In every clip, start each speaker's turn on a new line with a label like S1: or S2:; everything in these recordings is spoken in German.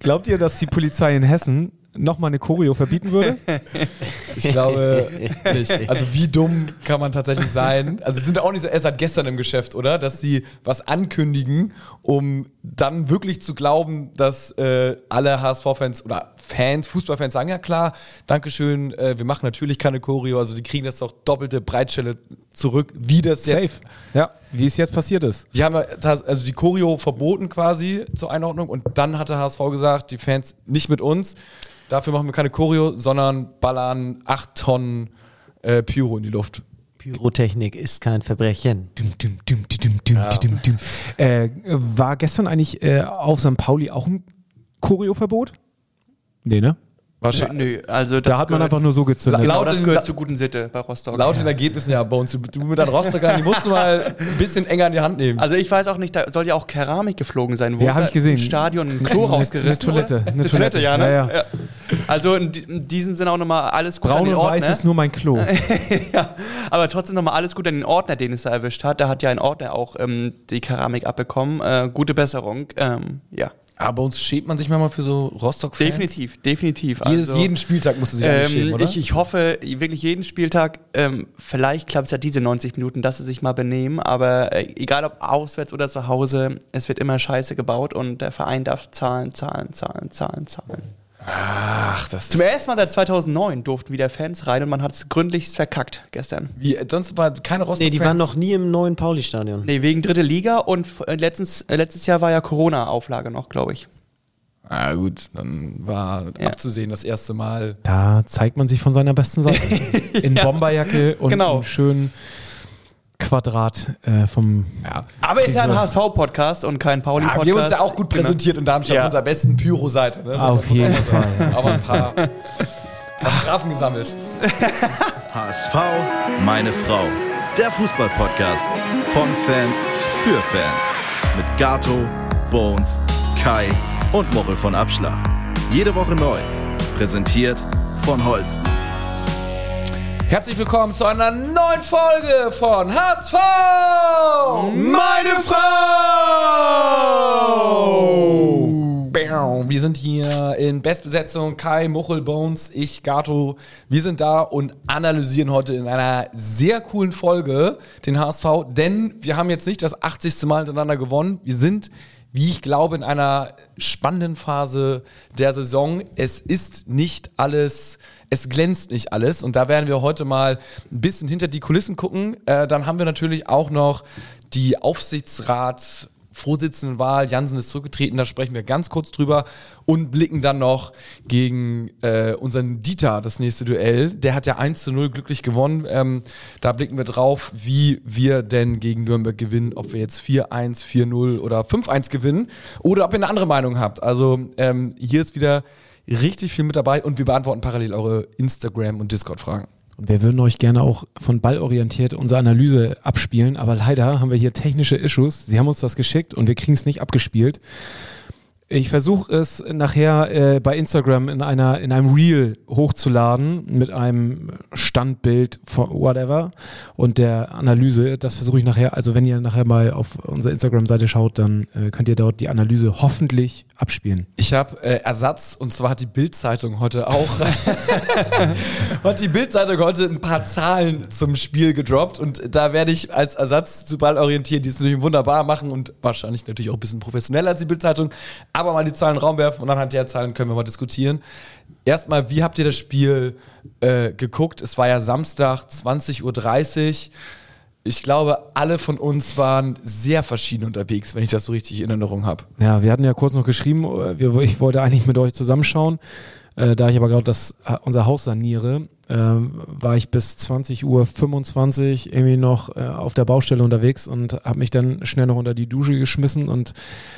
S1: Glaubt ihr, dass die Polizei in Hessen nochmal eine Choreo verbieten würde?
S2: Ich glaube nicht. Also wie dumm kann man tatsächlich sein? Also sie sind auch nicht so erst seit gestern im Geschäft, oder? Dass sie was ankündigen, um dann wirklich zu glauben, dass äh, alle HSV-Fans oder Fans, Fußballfans sagen, ja klar, Dankeschön, äh, wir machen natürlich keine Choreo, also die kriegen das doch doppelte Breitstelle zurück, wie das
S1: Safe.
S2: jetzt
S1: Ja, wie es jetzt passiert ist.
S2: die haben ja also die Choreo verboten quasi zur Einordnung und dann hat der HSV gesagt, die Fans nicht mit uns. Dafür machen wir keine Choreo, sondern ballern acht Tonnen äh, Pyro in die Luft.
S3: Pyrotechnik ist kein Verbrechen.
S1: Dum, dum, dum, dum, dum, dum, dum. Äh, war gestern eigentlich äh, auf St. Pauli auch ein Choreoverbot? Nee, ne?
S2: Wahrscheinlich.
S4: Nö, also das
S1: Da hat man
S4: gehört-
S1: einfach nur so gezündet.
S4: Genau,
S2: Laut
S4: das gehört zur guten Sitte bei Rostock.
S2: Laut den Ergebnissen ja bei uns. Du, mit deinen Rostockern, die musst du mal ein bisschen enger in die Hand nehmen.
S4: Also ich weiß auch nicht, da soll ja auch Keramik geflogen sein.
S1: Ja, hab ich gesehen.
S4: Im Stadion ein Klo rausgerissen.
S1: eine Toilette, eine Toilette.
S4: ja, ne?
S1: Ja, ja.
S4: Also in, di- in diesem Sinne auch nochmal alles gut an
S1: Braun
S4: den
S1: und weiß
S4: Ordner.
S1: ist nur mein Klo.
S4: ja, aber trotzdem nochmal alles gut an den Ordner, den es da erwischt hat. Da hat ja ein Ordner auch ähm, die Keramik abbekommen. Äh, gute Besserung. Ähm, ja,
S2: Aber uns schämt man sich manchmal für so Rostock-Fans.
S4: definitiv, definitiv.
S2: Jedes,
S4: Also,
S2: jeden Spieltag musst du sich ähm, schämen, oder?
S4: ich, ich hoffe wirklich jeden Spieltag, ähm, vielleicht klappt es ja diese 90 Minuten, dass sie sich mal benehmen, aber äh, egal ob auswärts oder zu Hause, es wird immer Scheiße gebaut und der Verein darf zahlen, zahlen, zahlen, zahlen, zahlen.
S2: Ach, das
S4: Zum
S2: ist...
S4: ersten Mal seit 2009 durften wieder Fans rein und man hat es gründlichst verkackt gestern.
S2: Wie, sonst war keine Rostock-Fans...
S3: Nee, die waren noch nie im neuen Pauli-Stadion.
S4: Nee, wegen dritte Liga und äh, letztens, äh, letztes Jahr war ja Corona-Auflage noch, glaube ich.
S2: Ah gut, dann war
S4: Ja.
S2: abzusehen das erste Mal.
S1: Da zeigt man sich von seiner besten Seite. In Bomberjacke und
S4: Genau.
S1: schönen Quadrat äh, vom.
S2: Ja.
S4: Aber ist ja ein. HSV-Podcast und kein Pauli-Podcast.
S2: Ja, wir haben uns ja auch gut
S4: Genau.
S2: präsentiert in Darmstadt
S4: Ja.
S2: auf unserer besten Pyro-Seite. Ne? Muss
S1: Auf jeden. Fall.
S2: Aber ein paar, paar Strafen gesammelt.
S5: HSV, meine Frau. Der Fußball-Podcast von Fans für Fans. Mit Gato, Bones, Kai und Mochel von Abschlag. Jede Woche neu. Präsentiert von Holsten.
S2: Herzlich willkommen zu einer neuen Folge von HSV! Meine Frau! Wir sind hier in Bestbesetzung. Kai, Muchel, Bones, ich, Gato. Wir sind da und analysieren heute in einer sehr coolen Folge den HSV, denn wir haben jetzt nicht das 80. Mal hintereinander gewonnen. Wir sind wie ich glaube, in einer spannenden Phase der Saison. Es ist nicht alles, es glänzt nicht alles. Und da werden wir heute mal ein bisschen hinter die Kulissen gucken. Äh, dann haben wir natürlich auch noch die Aufsichtsrat. Vorsitzendenwahl, Jansen ist zurückgetreten, da sprechen wir ganz kurz drüber und blicken dann noch gegen äh, unseren Dieter, das nächste Duell. Der hat ja 1 zu 0 glücklich gewonnen. Ähm, da blicken wir drauf, wie wir denn gegen Nürnberg gewinnen, ob wir jetzt 4-1, 4-0 oder 5-1 gewinnen oder ob ihr eine andere Meinung habt. Also ähm, hier ist wieder richtig viel mit dabei und wir beantworten parallel eure Instagram- und Discord-Fragen.
S1: Und wir würden euch gerne auch von ballorientiert unsere Analyse abspielen, aber leider haben wir hier technische Issues. Sie haben uns das geschickt und wir kriegen es nicht abgespielt. Ich versuche es nachher äh, bei Instagram in einer in einem Reel hochzuladen mit einem Standbild von whatever und der Analyse. Das versuche ich nachher. Also wenn ihr nachher mal auf unsere Instagram-Seite schaut, dann äh, könnt ihr dort die Analyse hoffentlich abspielen.
S2: Ich habe äh, Ersatz und zwar hat die Bild-Zeitung heute auch hat die Bild-Zeitung heute ein paar Zahlen zum Spiel gedroppt und da werde ich als Ersatz zu Ball orientieren, die es natürlich wunderbar machen und wahrscheinlich natürlich auch ein bisschen professioneller als die Bild-Zeitung, aber mal die Zahlen in den Raum werfen und anhand der Zahlen können wir mal diskutieren. Erstmal, wie habt ihr das Spiel äh, geguckt? Es war ja Samstag 20.30 Uhr. Ich glaube, alle von uns waren sehr verschieden unterwegs, wenn ich das so richtig in Erinnerung habe.
S1: Ja, wir hatten ja kurz noch geschrieben, äh, ich wollte eigentlich mit euch zusammenschauen. Äh, da ich aber gerade das, äh, unser Haus saniere, äh, war ich bis 20.25 Uhr irgendwie noch äh, auf der Baustelle unterwegs und habe mich dann schnell noch unter die Dusche geschmissen und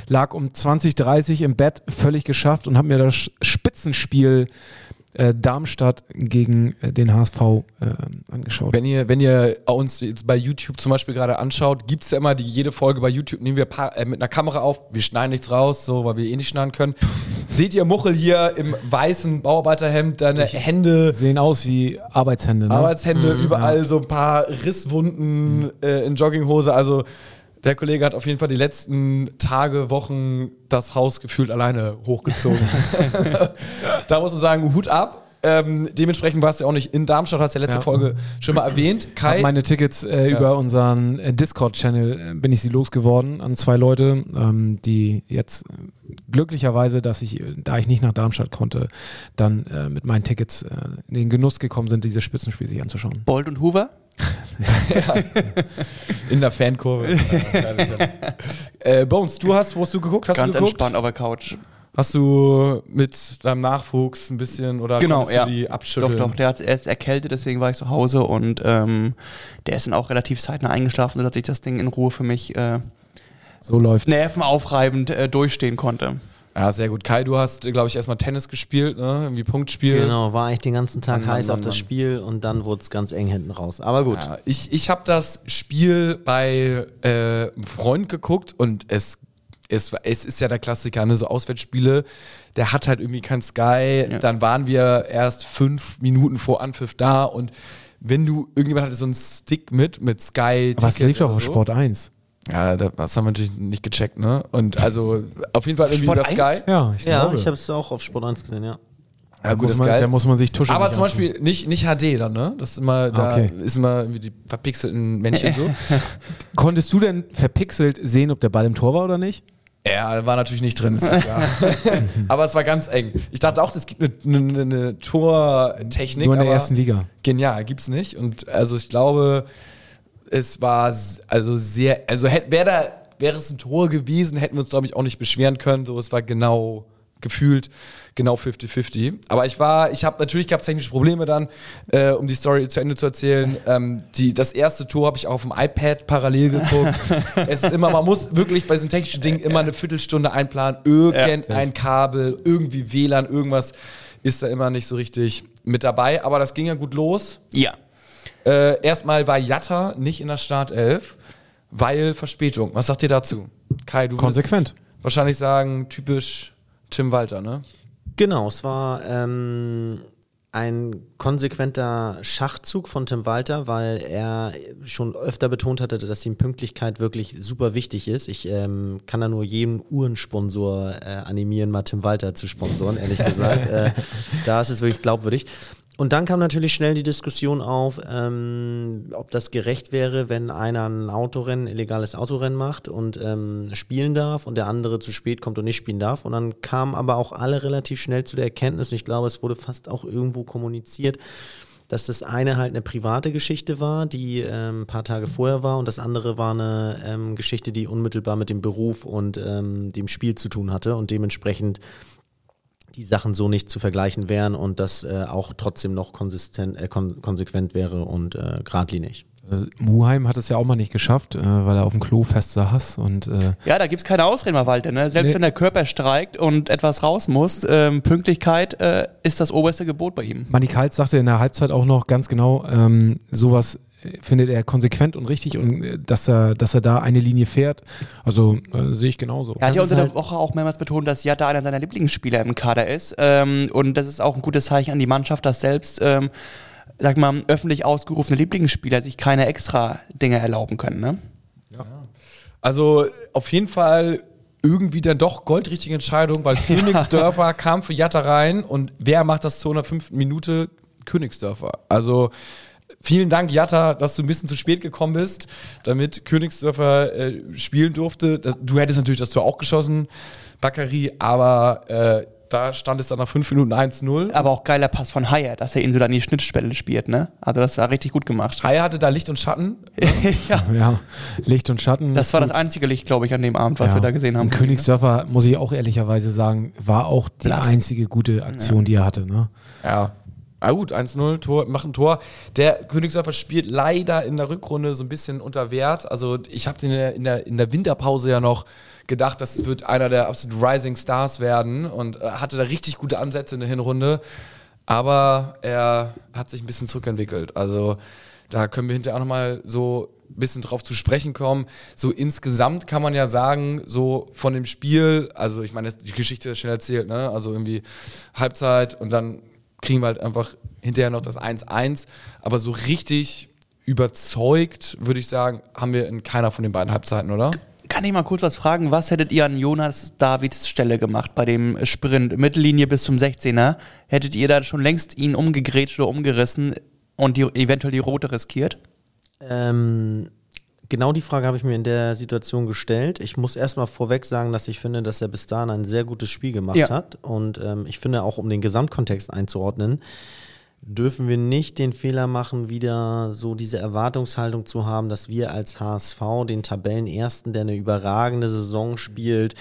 S1: lag um 20.30 im Bett völlig geschafft und habe mir das Spitzenspiel äh, Darmstadt gegen äh, den HSV äh, angeschaut.
S2: Wenn ihr, wenn ihr uns jetzt bei YouTube zum Beispiel gerade anschaut, gibt es ja immer die, jede Folge bei YouTube, nehmen wir paar, äh, mit einer Kamera auf, wir schneiden nichts raus, so, weil wir eh nicht schneiden können. Seht ihr Muchel hier im weißen Bauarbeiterhemd, deine Hände,
S1: Sehen aus wie Arbeitshände. Ne?
S2: Arbeitshände, überall so ein paar Risswunden äh, in Jogginghose, also Der Kollege hat auf jeden Fall die letzten Tage, Wochen das Haus gefühlt alleine hochgezogen. da muss man sagen, Hut ab. Ähm, dementsprechend warst du ja auch nicht in Darmstadt, hast ja letzte
S1: Ja.
S2: Folge schon mal erwähnt.
S1: Hab
S2: Kai,
S1: meine Tickets äh, über unseren äh, Discord-Channel äh, bin ich sie losgeworden an zwei Leute, ähm, die jetzt äh, glücklicherweise, dass ich, äh, da ich nicht nach Darmstadt konnte, dann äh, mit meinen Tickets äh, in den Genuss gekommen sind, dieses Spitzenspiel sich anzuschauen.
S4: Bolt und Hoover?
S2: in der Fankurve. äh, Bones, du hast, wo hast du geguckt? Hast
S4: Ganz
S2: du geguckt?
S4: entspannt auf der Couch.
S2: Hast du mit deinem Nachwuchs ein bisschen oder
S4: Genau, ja.
S2: du die
S4: Doch,
S2: abschütteln?
S4: doch, der hat, er ist erkältet, deswegen war ich zu Hause und ähm, der ist dann auch relativ zeitnah eingeschlafen, sodass ich das Ding in Ruhe für mich äh,
S1: So läuft
S4: nervenaufreibend äh, durchstehen konnte.
S2: Ja, sehr gut. Kai, du hast, glaube ich, erstmal Tennis gespielt, ne? Irgendwie Punktspiel.
S3: Genau, war ich den ganzen Tag
S2: Mann,
S3: heiß
S2: Mann,
S3: auf das
S2: Mann.
S3: Spiel und dann wurde es ganz eng hinten raus. Aber gut.
S2: Ja, ich ich habe das Spiel bei äh, einem Freund geguckt und es, es, war- es ist ja der Klassiker, ne? so Auswärtsspiele, der hat halt irgendwie kein Sky,
S4: Ja.
S2: dann waren wir erst fünf Minuten vor Anpfiff da und wenn du, irgendjemand hatte so einen Stick mit, mit Sky.
S1: Aber es lief doch
S2: oder
S1: auf
S2: so.
S1: Sport 1.
S2: Ja, da- das haben wir natürlich nicht gecheckt, ne? Und also auf jeden Fall irgendwie
S4: Sport
S2: über
S4: 1?
S2: Sky.
S1: Ja, ich
S3: Ja,
S1: glaube.
S3: ich habe es auch auf Sport 1 gesehen, ja.
S2: Ja, gut,
S1: muss man, da muss man sich tuschen.
S2: Aber zum. Beispiel nicht, nicht HD dann, ne? Das ist immer, da
S1: Okay.
S2: ist immer irgendwie die verpixelten Männchen so.
S1: Konntest du denn verpixelt sehen, ob der Ball im Tor war oder nicht?
S2: Ja, war natürlich nicht drin, ist ja klar. aber es war ganz eng. Ich dachte auch, es gibt eine, eine, eine Tortechnik.
S1: Nur in der
S2: aber
S1: ersten Liga.
S2: Genial, gibt's nicht. Und also ich glaube, es war also sehr, also wäre da, wäre es ein Tor gewesen, hätten wir uns, glaube ich, auch nicht beschweren können. So, es war genau gefühlt genau 50-50. Aber ich war, ich habe natürlich gab es technische Probleme dann, äh, um die Story zu Ende zu erzählen. Ähm, die, das erste Tor habe ich auch auf dem iPad parallel geguckt. es ist immer, man muss wirklich bei diesen technischen Dingen immer eine Viertelstunde einplanen, irgendein Kabel, irgendwie WLAN, irgendwas ist da immer nicht so richtig mit dabei. Aber das ging ja gut los.
S4: Ja.
S2: Äh, erstmal war Jatta nicht in der Startelf, weil Verspätung. Was sagt ihr dazu? Kai, du
S1: Konsequent.
S2: wahrscheinlich sagen, typisch Tim Walter, ne?
S3: Genau, es war ähm, ein konsequenter Schachzug von Tim Walter, weil er schon öfter betont hatte, dass ihm Pünktlichkeit wirklich super wichtig ist. Ich ähm, kann da nur jeden Uhrensponsor äh, animieren, mal Tim Walter zu sponsoren, ehrlich gesagt. äh, da ist es wirklich glaubwürdig. Und dann kam natürlich schnell die Diskussion auf, ähm, ob das gerecht wäre, wenn einer ein Autorennen, illegales Autorennen macht und ähm, spielen darf und der andere zu spät kommt und nicht spielen darf. Und dann kamen aber auch alle relativ schnell zu der Erkenntnis, und ich glaube, es wurde fast auch irgendwo kommuniziert, dass das eine halt eine private Geschichte war, die ähm, ein paar Tage vorher war und das andere war eine ähm, Geschichte, die unmittelbar mit dem Beruf und ähm, dem Spiel zu tun hatte und dementsprechend die Sachen so nicht zu vergleichen wären und das äh, auch trotzdem noch konsistent, äh, kon konsequent wäre und äh, geradlinig.
S1: Also, Muheim hat es ja auch mal nicht geschafft, äh, weil er auf dem Klo fest saß und äh,
S4: Ja, da gibt's keine Ausreden mehr, Walter. Ne? Selbst
S1: Nee.
S4: wenn der Körper streikt und etwas raus muss, ähm, Pünktlichkeit äh, ist das oberste Gebot bei ihm.
S1: Manny Kalt sagte in der Halbzeit auch noch ganz genau, ähm, sowas findet er konsequent und richtig und äh, dass er, dass er da eine Linie fährt. Also äh, sehe ich genauso.
S4: Er hat ja unter der
S3: halt-
S4: Woche auch mehrmals betont, dass Jatta einer seiner Lieblingsspieler im Kader ist. Ähm, und das ist auch ein gutes Zeichen an die Mannschaft, dass selbst, ähm, sag mal, öffentlich ausgerufene Lieblingsspieler sich keine extra Dinge erlauben können. Ne?
S2: Also auf jeden Fall irgendwie dann doch goldrichtige Entscheidung, weil Königsdörfer kam für Jatta rein und wer macht das zu einer fünften Minute? Königsdörfer. Also vielen Dank, Jatta, dass du ein bisschen zu spät gekommen bist, damit Königsdörfer äh, spielen durfte. Du hättest natürlich das Tor auch geschossen, Bakary, aber äh, da stand es dann nach fünf Minuten 1-0.
S4: Aber auch geiler Pass von Haier, dass er ihn so dann in die Schnittstelle spielt. Ne? Also das war richtig gut gemacht.
S2: Haier hatte da Licht und Schatten.
S4: ja.
S1: Ja, Licht und Schatten.
S4: Das war
S1: gut.
S4: das einzige Licht, glaube ich, an dem Abend, was
S1: Ja.
S4: wir da gesehen haben.
S1: Und Königsdörfer, muss ich auch ehrlicherweise sagen, war auch die
S4: Blass.
S1: einzige gute Aktion, die er hatte. Ne?
S2: Ja. Na gut, 1-0, Tor, macht ein Tor. Der Königsdörfer spielt leider in der Rückrunde so ein bisschen unter Wert. Also ich habe in der, in, der, in der Winterpause ja noch gedacht, das wird einer der absolut Rising Stars werden und äh, hatte da richtig gute Ansätze in der Hinrunde. Aber er hat sich ein bisschen zurückentwickelt. Also da können wir hinterher auch nochmal so ein bisschen drauf zu sprechen kommen. So insgesamt kann man ja sagen, so von dem Spiel, also ich meine, die Geschichte ist schnell erzählt, ne? Also irgendwie Halbzeit und dann kriegen wir halt einfach hinterher noch das 1-1. Aber so richtig überzeugt, würde ich sagen, haben wir in keiner von den beiden Halbzeiten, oder?
S4: Kann ich mal kurz was fragen? Was hättet ihr an Jonas Davids Stelle gemacht bei dem Sprint, Mittellinie bis zum 16er? Hättet ihr da schon längst ihn umgegrätscht oder umgerissen und die, eventuell die rote riskiert?
S3: Ähm, genau die Frage habe ich mir in der Situation gestellt. Ich muss erstmal vorweg sagen, dass ich finde, dass er bis dahin ein sehr gutes Spiel gemacht
S4: Ja.
S3: hat. Und ähm, ich finde auch, um den Gesamtkontext einzuordnen, dürfen wir nicht den Fehler machen, wieder so diese Erwartungshaltung zu haben, dass wir als HSV den Tabellenersten, der eine überragende Saison spielt,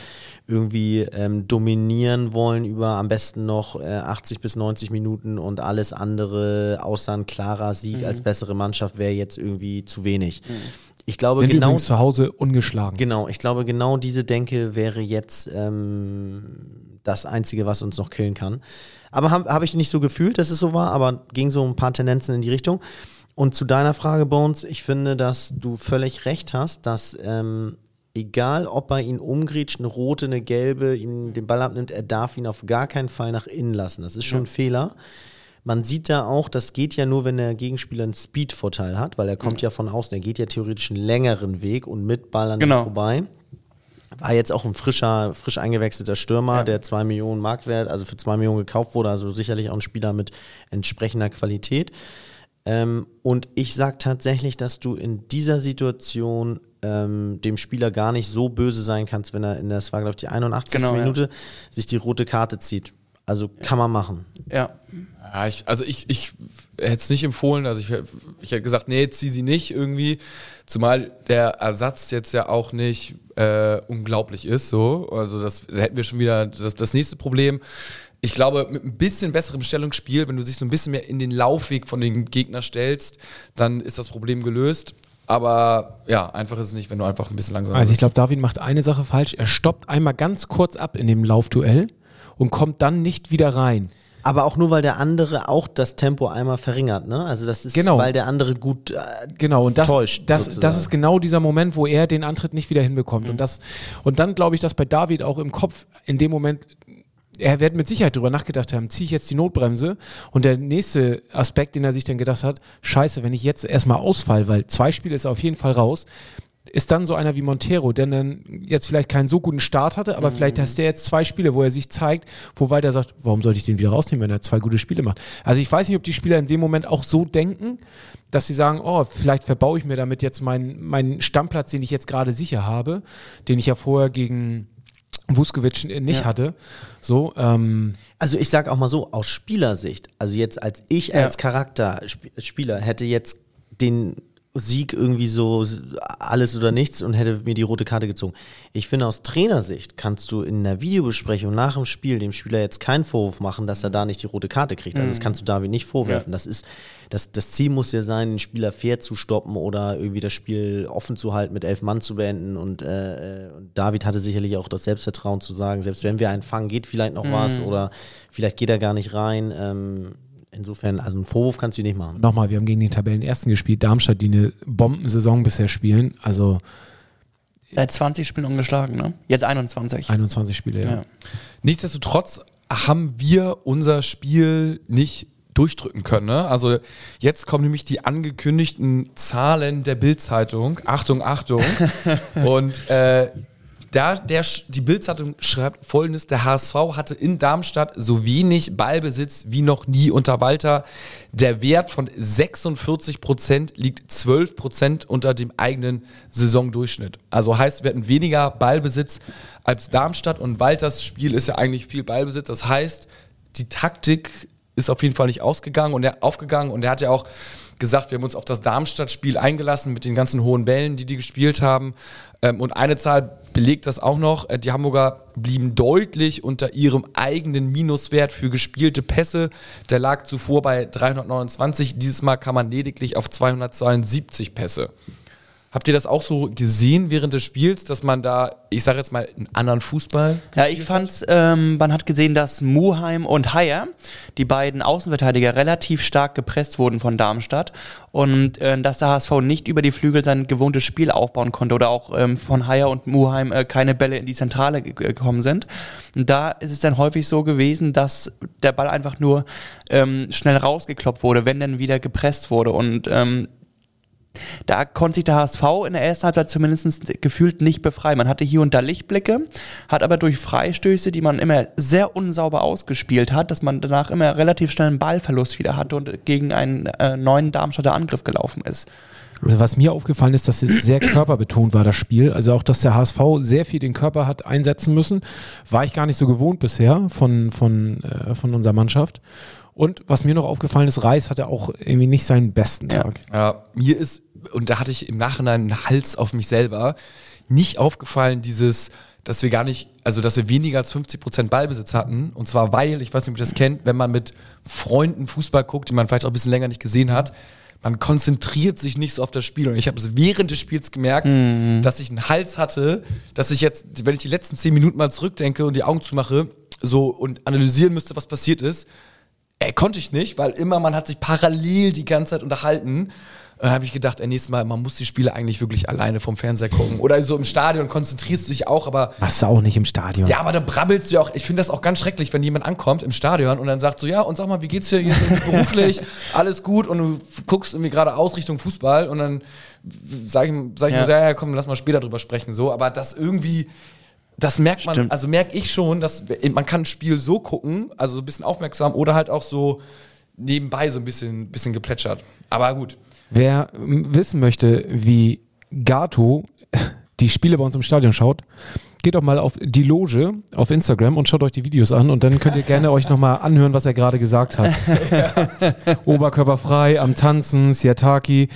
S3: irgendwie ähm, dominieren wollen über am besten noch äh, 80 bis 90 Minuten und alles andere außer ein klarer Sieg als bessere Mannschaft wäre jetzt irgendwie zu wenig. Ich glaube
S1: Sind
S3: genau
S1: zu Hause ungeschlagen.
S3: Genau, ich glaube, genau diese Denke wäre jetzt ähm, das Einzige, was uns noch killen kann. Aber habe hab ich nicht so gefühlt, dass es so war, aber ging so ein paar Tendenzen in die Richtung. Und zu deiner Frage, Bones, ich finde, dass du völlig recht hast, dass ähm, egal, ob er ihn umgrätscht, eine rote, eine gelbe, ihn den Ball abnimmt, er darf ihn auf gar keinen Fall nach innen lassen. Das ist schon ein Fehler. Man sieht da auch, das geht ja nur, wenn der Gegenspieler einen Speed-Vorteil hat, weil er kommt ja von außen, er geht ja theoretisch einen längeren Weg und mit Ball an
S4: Genau.
S3: vorbei. War jetzt auch ein frischer, frisch eingewechselter Stürmer, der zwei Millionen Marktwert, also für zwei Millionen gekauft wurde, also sicherlich auch ein Spieler mit entsprechender Qualität. Ähm, und ich sag tatsächlich, dass du in dieser Situation ähm, dem Spieler gar nicht so böse sein kannst, wenn er in das war, glaube ich, die 81.
S4: Genau, ja.
S3: Minute sich die rote Karte zieht. Also kann man machen.
S4: Ja.
S2: Ja, ich, also ich, ich hätte es nicht empfohlen. Also ich, ich hätte gesagt, nee, zieh sie nicht irgendwie. Zumal der Ersatz jetzt ja auch nicht äh, unglaublich ist. So. Also das da hätten wir schon wieder das, das nächste Problem. Ich glaube, mit ein bisschen besserem Stellungsspiel, wenn du dich so ein bisschen mehr in den Laufweg von den Gegner stellst, dann ist das Problem gelöst. Aber ja, einfach ist es nicht, wenn du einfach ein bisschen langsamer
S1: Also ich glaube, David macht eine Sache falsch. Er stoppt einmal ganz kurz ab in dem Laufduell und kommt dann nicht wieder rein.
S3: Aber auch nur, weil der andere auch das Tempo einmal verringert, ne? Also das ist,
S1: Genau.
S3: weil der andere gut äh,
S1: Genau, und das,
S3: Täuscht,
S1: das,
S3: sozusagen.
S1: das ist genau dieser Moment, wo er den Antritt nicht wieder hinbekommt. Und, das, und dann glaube ich, dass bei David auch im Kopf in dem Moment, er wird mit Sicherheit darüber nachgedacht haben, ziehe ich jetzt die Notbremse? Und der nächste Aspekt, den er sich dann gedacht hat, scheiße, wenn ich jetzt erstmal ausfall, weil zwei Spiele ist er auf jeden Fall raus, ist dann so einer wie Montero, der dann jetzt vielleicht keinen so guten Start hatte, aber vielleicht hast der jetzt zwei Spiele, wo er sich zeigt, wo weiter sagt, warum sollte ich den wieder rausnehmen, wenn er zwei gute Spiele macht. Also ich weiß nicht, ob die Spieler in dem Moment auch so denken, dass sie sagen, oh, vielleicht verbaue ich mir damit jetzt meinen, meinen Stammplatz, den ich jetzt gerade sicher habe, den ich ja vorher gegen Vuskovic nicht hatte. So, ähm,
S3: Also ich sag auch mal so, aus Spielersicht, also jetzt als ich als Charakterspieler hätte jetzt den Sieg irgendwie so alles oder nichts und hätte mir die rote Karte gezogen. Ich finde, aus Trainersicht kannst du in einer Videobesprechung nach dem Spiel dem Spieler jetzt keinen Vorwurf machen, dass er da nicht die rote Karte kriegt. Also das kannst du David nicht vorwerfen. Das ist, das, das Ziel muss ja sein, den Spieler fair zu stoppen oder irgendwie das Spiel offen zu halten, mit elf Mann zu beenden. Und, äh, äh, und David hatte sicherlich auch das Selbstvertrauen zu sagen, selbst wenn wir einen fangen, geht vielleicht noch was oder vielleicht geht er gar nicht rein. Ähm, insofern, also einen Vorwurf kannst du nicht machen.
S1: nochmal, wir haben gegen den Tabellenersten gespielt, Darmstadt, die eine Bombensaison bisher spielen, also
S4: Seit 20 Spielen ungeschlagen, ne? Jetzt 21.
S1: 21 Spiele, ja.
S4: Ja.
S2: Nichtsdestotrotz haben wir unser Spiel nicht durchdrücken können. Ne? Also jetzt kommen nämlich die angekündigten Zahlen der Bild-Zeitung. Achtung, Achtung. Und äh, da der, die Bild-Zeitung schreibt folgendes, der HSV hatte in Darmstadt so wenig Ballbesitz wie noch nie unter Walter. Der Wert von 46 Prozent liegt 12 Prozent unter dem eigenen Saisondurchschnitt. Also heißt, wir hatten weniger Ballbesitz als Darmstadt und Walters Spiel ist ja eigentlich viel Ballbesitz. Das heißt, die Taktik ist auf jeden Fall nicht ausgegangen und er aufgegangen und er hat ja auch gesagt, wir haben uns auf das Darmstadt-Spiel eingelassen mit den ganzen hohen Bällen, die die gespielt haben. Ähm, und eine Zahl belegt das auch noch. Äh, Die Hamburger blieben deutlich unter ihrem eigenen Minuswert für gespielte Pässe. Der lag zuvor bei 329. Dieses Mal kam man lediglich auf 272 Pässe. Habt ihr das auch so gesehen während des Spiels, dass man da, ich sage jetzt mal, einen anderen Fußball
S4: Ja, ich fand, ähm, man hat gesehen, dass Muheim und Haier, die beiden Außenverteidiger, relativ stark gepresst wurden von Darmstadt und äh, dass der HSV nicht über die Flügel sein gewohntes Spiel aufbauen konnte oder auch ähm, von Haier und Muheim äh, keine Bälle in die Zentrale ge gekommen sind. Und da ist es dann häufig so gewesen, dass der Ball einfach nur ähm, schnell rausgekloppt wurde, wenn dann wieder gepresst wurde und ähm, da konnte sich der HSV in der ersten Halbzeit zumindest gefühlt nicht befreien. Man hatte hier und da Lichtblicke, hat aber durch Freistöße, die man immer sehr unsauber ausgespielt hat, dass man danach immer relativ schnell einen Ballverlust wieder hatte und gegen einen äh, neuen Darmstädter Angriff gelaufen ist.
S1: Also was mir aufgefallen ist, dass es sehr körperbetont war, das Spiel. Also auch, dass der HSV sehr viel den Körper hat einsetzen müssen. War ich gar nicht so gewohnt bisher von, von, äh, von unserer Mannschaft. Und was mir noch aufgefallen ist, Reis hatte auch irgendwie nicht seinen besten Tag.
S2: Ja, mir ist, und da hatte ich im Nachhinein einen Hals auf mich selber, nicht aufgefallen, dieses, dass wir gar nicht, also dass wir weniger als 50 Prozent Ballbesitz hatten. Und zwar, weil, ich weiß nicht, ob ihr das kennt, wenn man mit Freunden Fußball guckt, die man vielleicht auch ein bisschen länger nicht gesehen hat, man konzentriert sich nicht so auf das Spiel. Und ich habe es während des Spiels gemerkt, dass ich einen Hals hatte, dass ich jetzt, wenn ich die letzten zehn Minuten mal zurückdenke und die Augen zumache, so und analysieren müsste, was passiert ist, Ey, konnte ich nicht, weil immer man hat sich parallel die ganze Zeit unterhalten. Und dann habe ich gedacht, ey, nächstes Mal, man muss die Spiele eigentlich wirklich alleine vom Fernseher gucken. Oder so im Stadion konzentrierst du dich auch, aber
S1: Machst du auch nicht im Stadion.
S2: ja, aber da brabbelst du ja auch. Ich finde das auch ganz schrecklich, wenn jemand ankommt im Stadion und dann sagt so, ja, und sag mal, wie geht's dir hier so beruflich? Alles gut und du guckst irgendwie gerade aus Richtung Fußball und dann sag ich, sag ich
S4: Ja.
S2: mir so, ja, ja, komm, lass mal später drüber sprechen, so. Aber das irgendwie, das merkt man,
S4: Stimmt.
S2: also merke ich schon, dass man kann ein Spiel so gucken, also so ein bisschen aufmerksam oder halt auch so nebenbei so ein bisschen, bisschen geplätschert. Aber gut.
S1: Wer wissen möchte, wie Gato die Spiele bei uns im Stadion schaut, geht doch mal auf die Loge auf Instagram und schaut euch die Videos an und dann könnt ihr gerne euch nochmal anhören, was er gerade gesagt hat. Oberkörperfrei, am Tanzen, Siataki.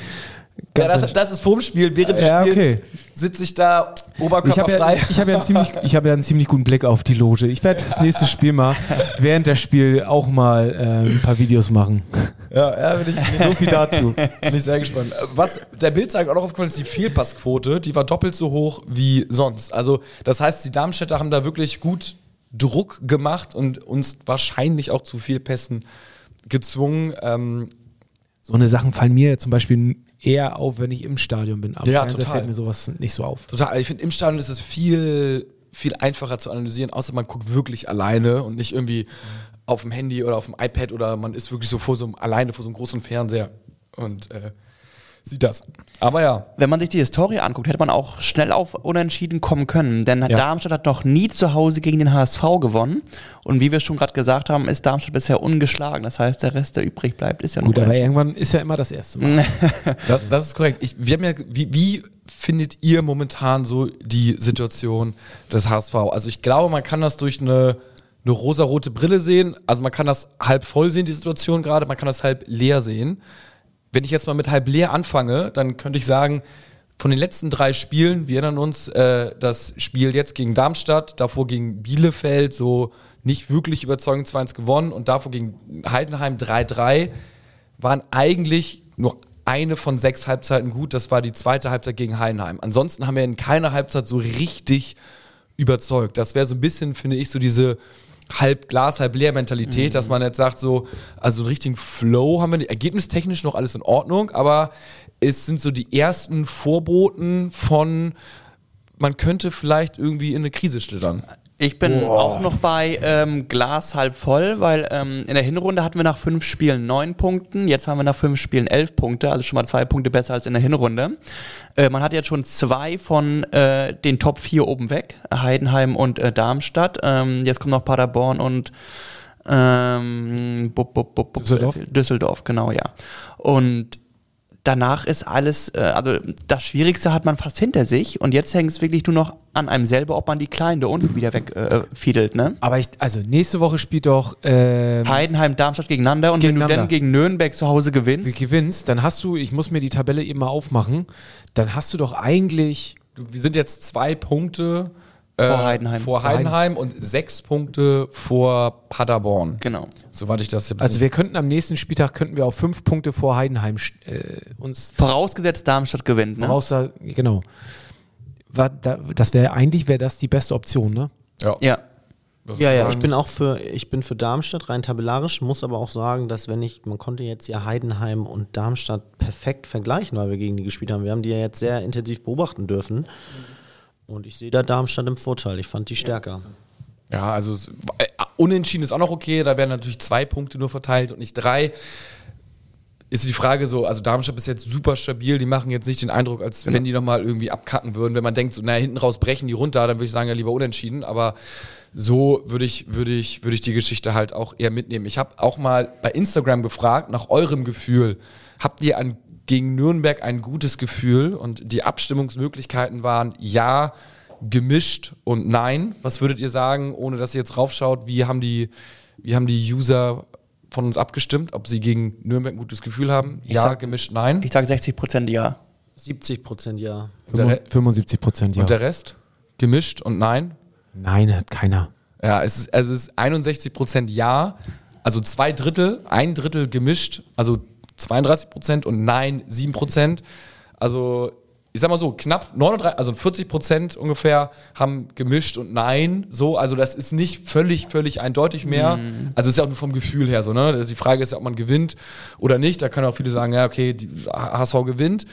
S2: Ja, das, das ist vorm Spiel, während des
S1: Ja,
S2: Spiels
S1: okay.
S2: sitze ich da
S1: ich habe
S2: oberkörperfrei.
S1: ja, ich hab ja, einen ziemlich, ich hab ja einen ziemlich guten Blick auf die Loge. Ich werde das nächste Spiel mal während der Spiel auch mal äh, ein paar Videos machen.
S2: Ja, ja bin, ich,
S1: So viel dazu.
S2: bin ich sehr gespannt. Was der Bild zeigt auch noch aufgefallen ist, die Fehlpassquote, die war doppelt so hoch wie sonst. Also, das heißt, die Darmstädter haben da wirklich gut Druck gemacht und uns wahrscheinlich auch zu viel Pässen gezwungen. Ähm,
S1: So eine Sachen fallen mir zum Beispiel eher auf, wenn ich im Stadion bin. Am
S2: Ja,
S1: Fernseher
S2: total.
S1: fällt mir sowas nicht so auf.
S2: total. Ich finde, im Stadion ist es viel, viel einfacher zu analysieren, außer man guckt wirklich alleine und nicht irgendwie auf dem Handy oder auf dem iPad oder man ist wirklich so vor so einem, alleine vor so einem großen Fernseher und äh, sieht das. Aber ja.
S4: Wenn man sich die Historie anguckt, hätte man auch schnell auf Unentschieden kommen können. Denn Darmstadt hat noch nie zu Hause gegen den HSV gewonnen. Und wie wir schon gerade gesagt haben, ist Darmstadt bisher ungeschlagen. Das heißt, der Rest, der übrig bleibt, ist ja nur
S1: Gut, aber irgendwann ist ja immer das erste Mal.
S2: Das, das ist korrekt. Ich, wir haben ja, wie, wie findet ihr momentan so die Situation des HSV? Also ich glaube, man kann das durch eine, eine rosarote Brille sehen. Also man kann das halb voll sehen, die Situation gerade, man kann das halb leer sehen. Wenn ich jetzt mal mit halb leer anfange, dann könnte ich sagen, von den letzten drei Spielen, wir erinnern uns, äh, das Spiel jetzt gegen Darmstadt, davor gegen Bielefeld, so nicht wirklich überzeugend 2-1 gewonnen und davor gegen Heidenheim 3-3, waren eigentlich nur eine von sechs Halbzeiten gut. Das war die zweite Halbzeit gegen Heidenheim. Ansonsten haben wir in keiner Halbzeit so richtig überzeugt. Das wäre so ein bisschen, finde ich, so diese halb Glas, halb leer Mentalität, dass man jetzt sagt, so, also einen richtigen Flow haben wir nicht. Ergebnistechnisch noch alles in Ordnung, aber es sind so die ersten Vorboten von, man könnte vielleicht irgendwie in eine Krise schlittern.
S4: Ich bin auch noch bei ähm, Glas halb voll, weil ähm, in der Hinrunde hatten wir nach fünf Spielen neun Punkten, jetzt haben wir nach fünf Spielen elf Punkte, also schon mal zwei Punkte besser als in der Hinrunde. Äh, man hat jetzt schon zwei von äh, den Top vier oben weg, Heidenheim und äh, Darmstadt. Ähm, jetzt kommt noch Paderborn und ähm, bup, bup, bup, bup,
S1: Düsseldorf?
S4: Düsseldorf, genau, ja. Und danach ist alles, äh, also das Schwierigste hat man fast hinter sich und jetzt hängt es wirklich nur noch an einem selber, ob man die Kleinen da unten wieder wegfiedelt, ne?
S1: Aber ich, also nächste Woche spielt doch ähm,
S4: Heidenheim, Darmstadt gegeneinander und wenn du
S1: Gegeneinander.
S4: dann gegen Nürnberg zu Hause gewinnst,
S1: gewinnst, dann hast du, ich muss mir die Tabelle eben mal aufmachen, dann hast du doch eigentlich,
S2: wir sind jetzt zwei Punkte äh,
S4: Vor Heidenheim.
S2: vor Heidenheim und sechs Punkte vor Paderborn.
S4: genau.
S2: Soweit ich das jetzt
S1: also wir könnten am nächsten Spieltag könnten wir auf fünf Punkte vor Heidenheim äh, uns
S4: Vorausgesetzt Darmstadt gewinnt, ne?
S1: raus, genau. War, da, das wäre eigentlich wäre das die beste Option, ne?
S2: ja.
S4: Ja.
S3: Ja, ja, ich bin auch für, ich bin für Darmstadt rein tabellarisch, muss aber auch sagen, dass wenn ich, man konnte jetzt ja Heidenheim und Darmstadt perfekt vergleichen, weil wir gegen die gespielt haben. Wir haben die ja jetzt sehr intensiv beobachten dürfen. Und ich sehe da Darmstadt im Vorteil. Ich fand die stärker.
S2: Ja, also äh, unentschieden ist auch noch okay. Da werden natürlich zwei Punkte nur verteilt und nicht drei. ist die Frage so, also Darmstadt ist jetzt super stabil, die machen jetzt nicht den Eindruck, als
S1: Genau.
S2: wenn die nochmal irgendwie abkacken würden. Wenn man denkt, so, naja, hinten raus brechen die runter, dann würde ich sagen, ja lieber unentschieden, aber so würde ich, würde ich, würde ich die Geschichte halt auch eher mitnehmen. Ich habe auch mal bei Instagram gefragt, nach eurem Gefühl, habt ihr an, gegen Nürnberg ein gutes Gefühl? Und die Abstimmungsmöglichkeiten waren ja, gemischt und nein. Was würdet ihr sagen, ohne dass ihr jetzt raufschaut, wie haben die, wie haben die User von uns abgestimmt, ob sie gegen Nürnberg ein gutes Gefühl haben? ja,
S4: sag-
S2: gemischt, nein.
S4: Ich sage 60 Prozent ja.
S3: 70 Prozent ja.
S2: Und der, Re-
S1: 75 Prozent, ja.
S2: und der Rest? Gemischt und nein?
S1: Nein, hat keiner.
S2: Ja, es ist, also es ist 61 Prozent ja, also zwei Drittel, ein Drittel gemischt, also 32 Prozent und nein 7 Prozent. Also ich sag mal so, knapp 39, also 40 Prozent ungefähr haben gemischt und nein, so, also das ist nicht völlig, völlig eindeutig mehr. Also es ist ja auch nur vom Gefühl her so, ne? Die Frage ist ja, ob man gewinnt oder nicht. Da können auch viele sagen, ja, okay, die HSV gewinnt.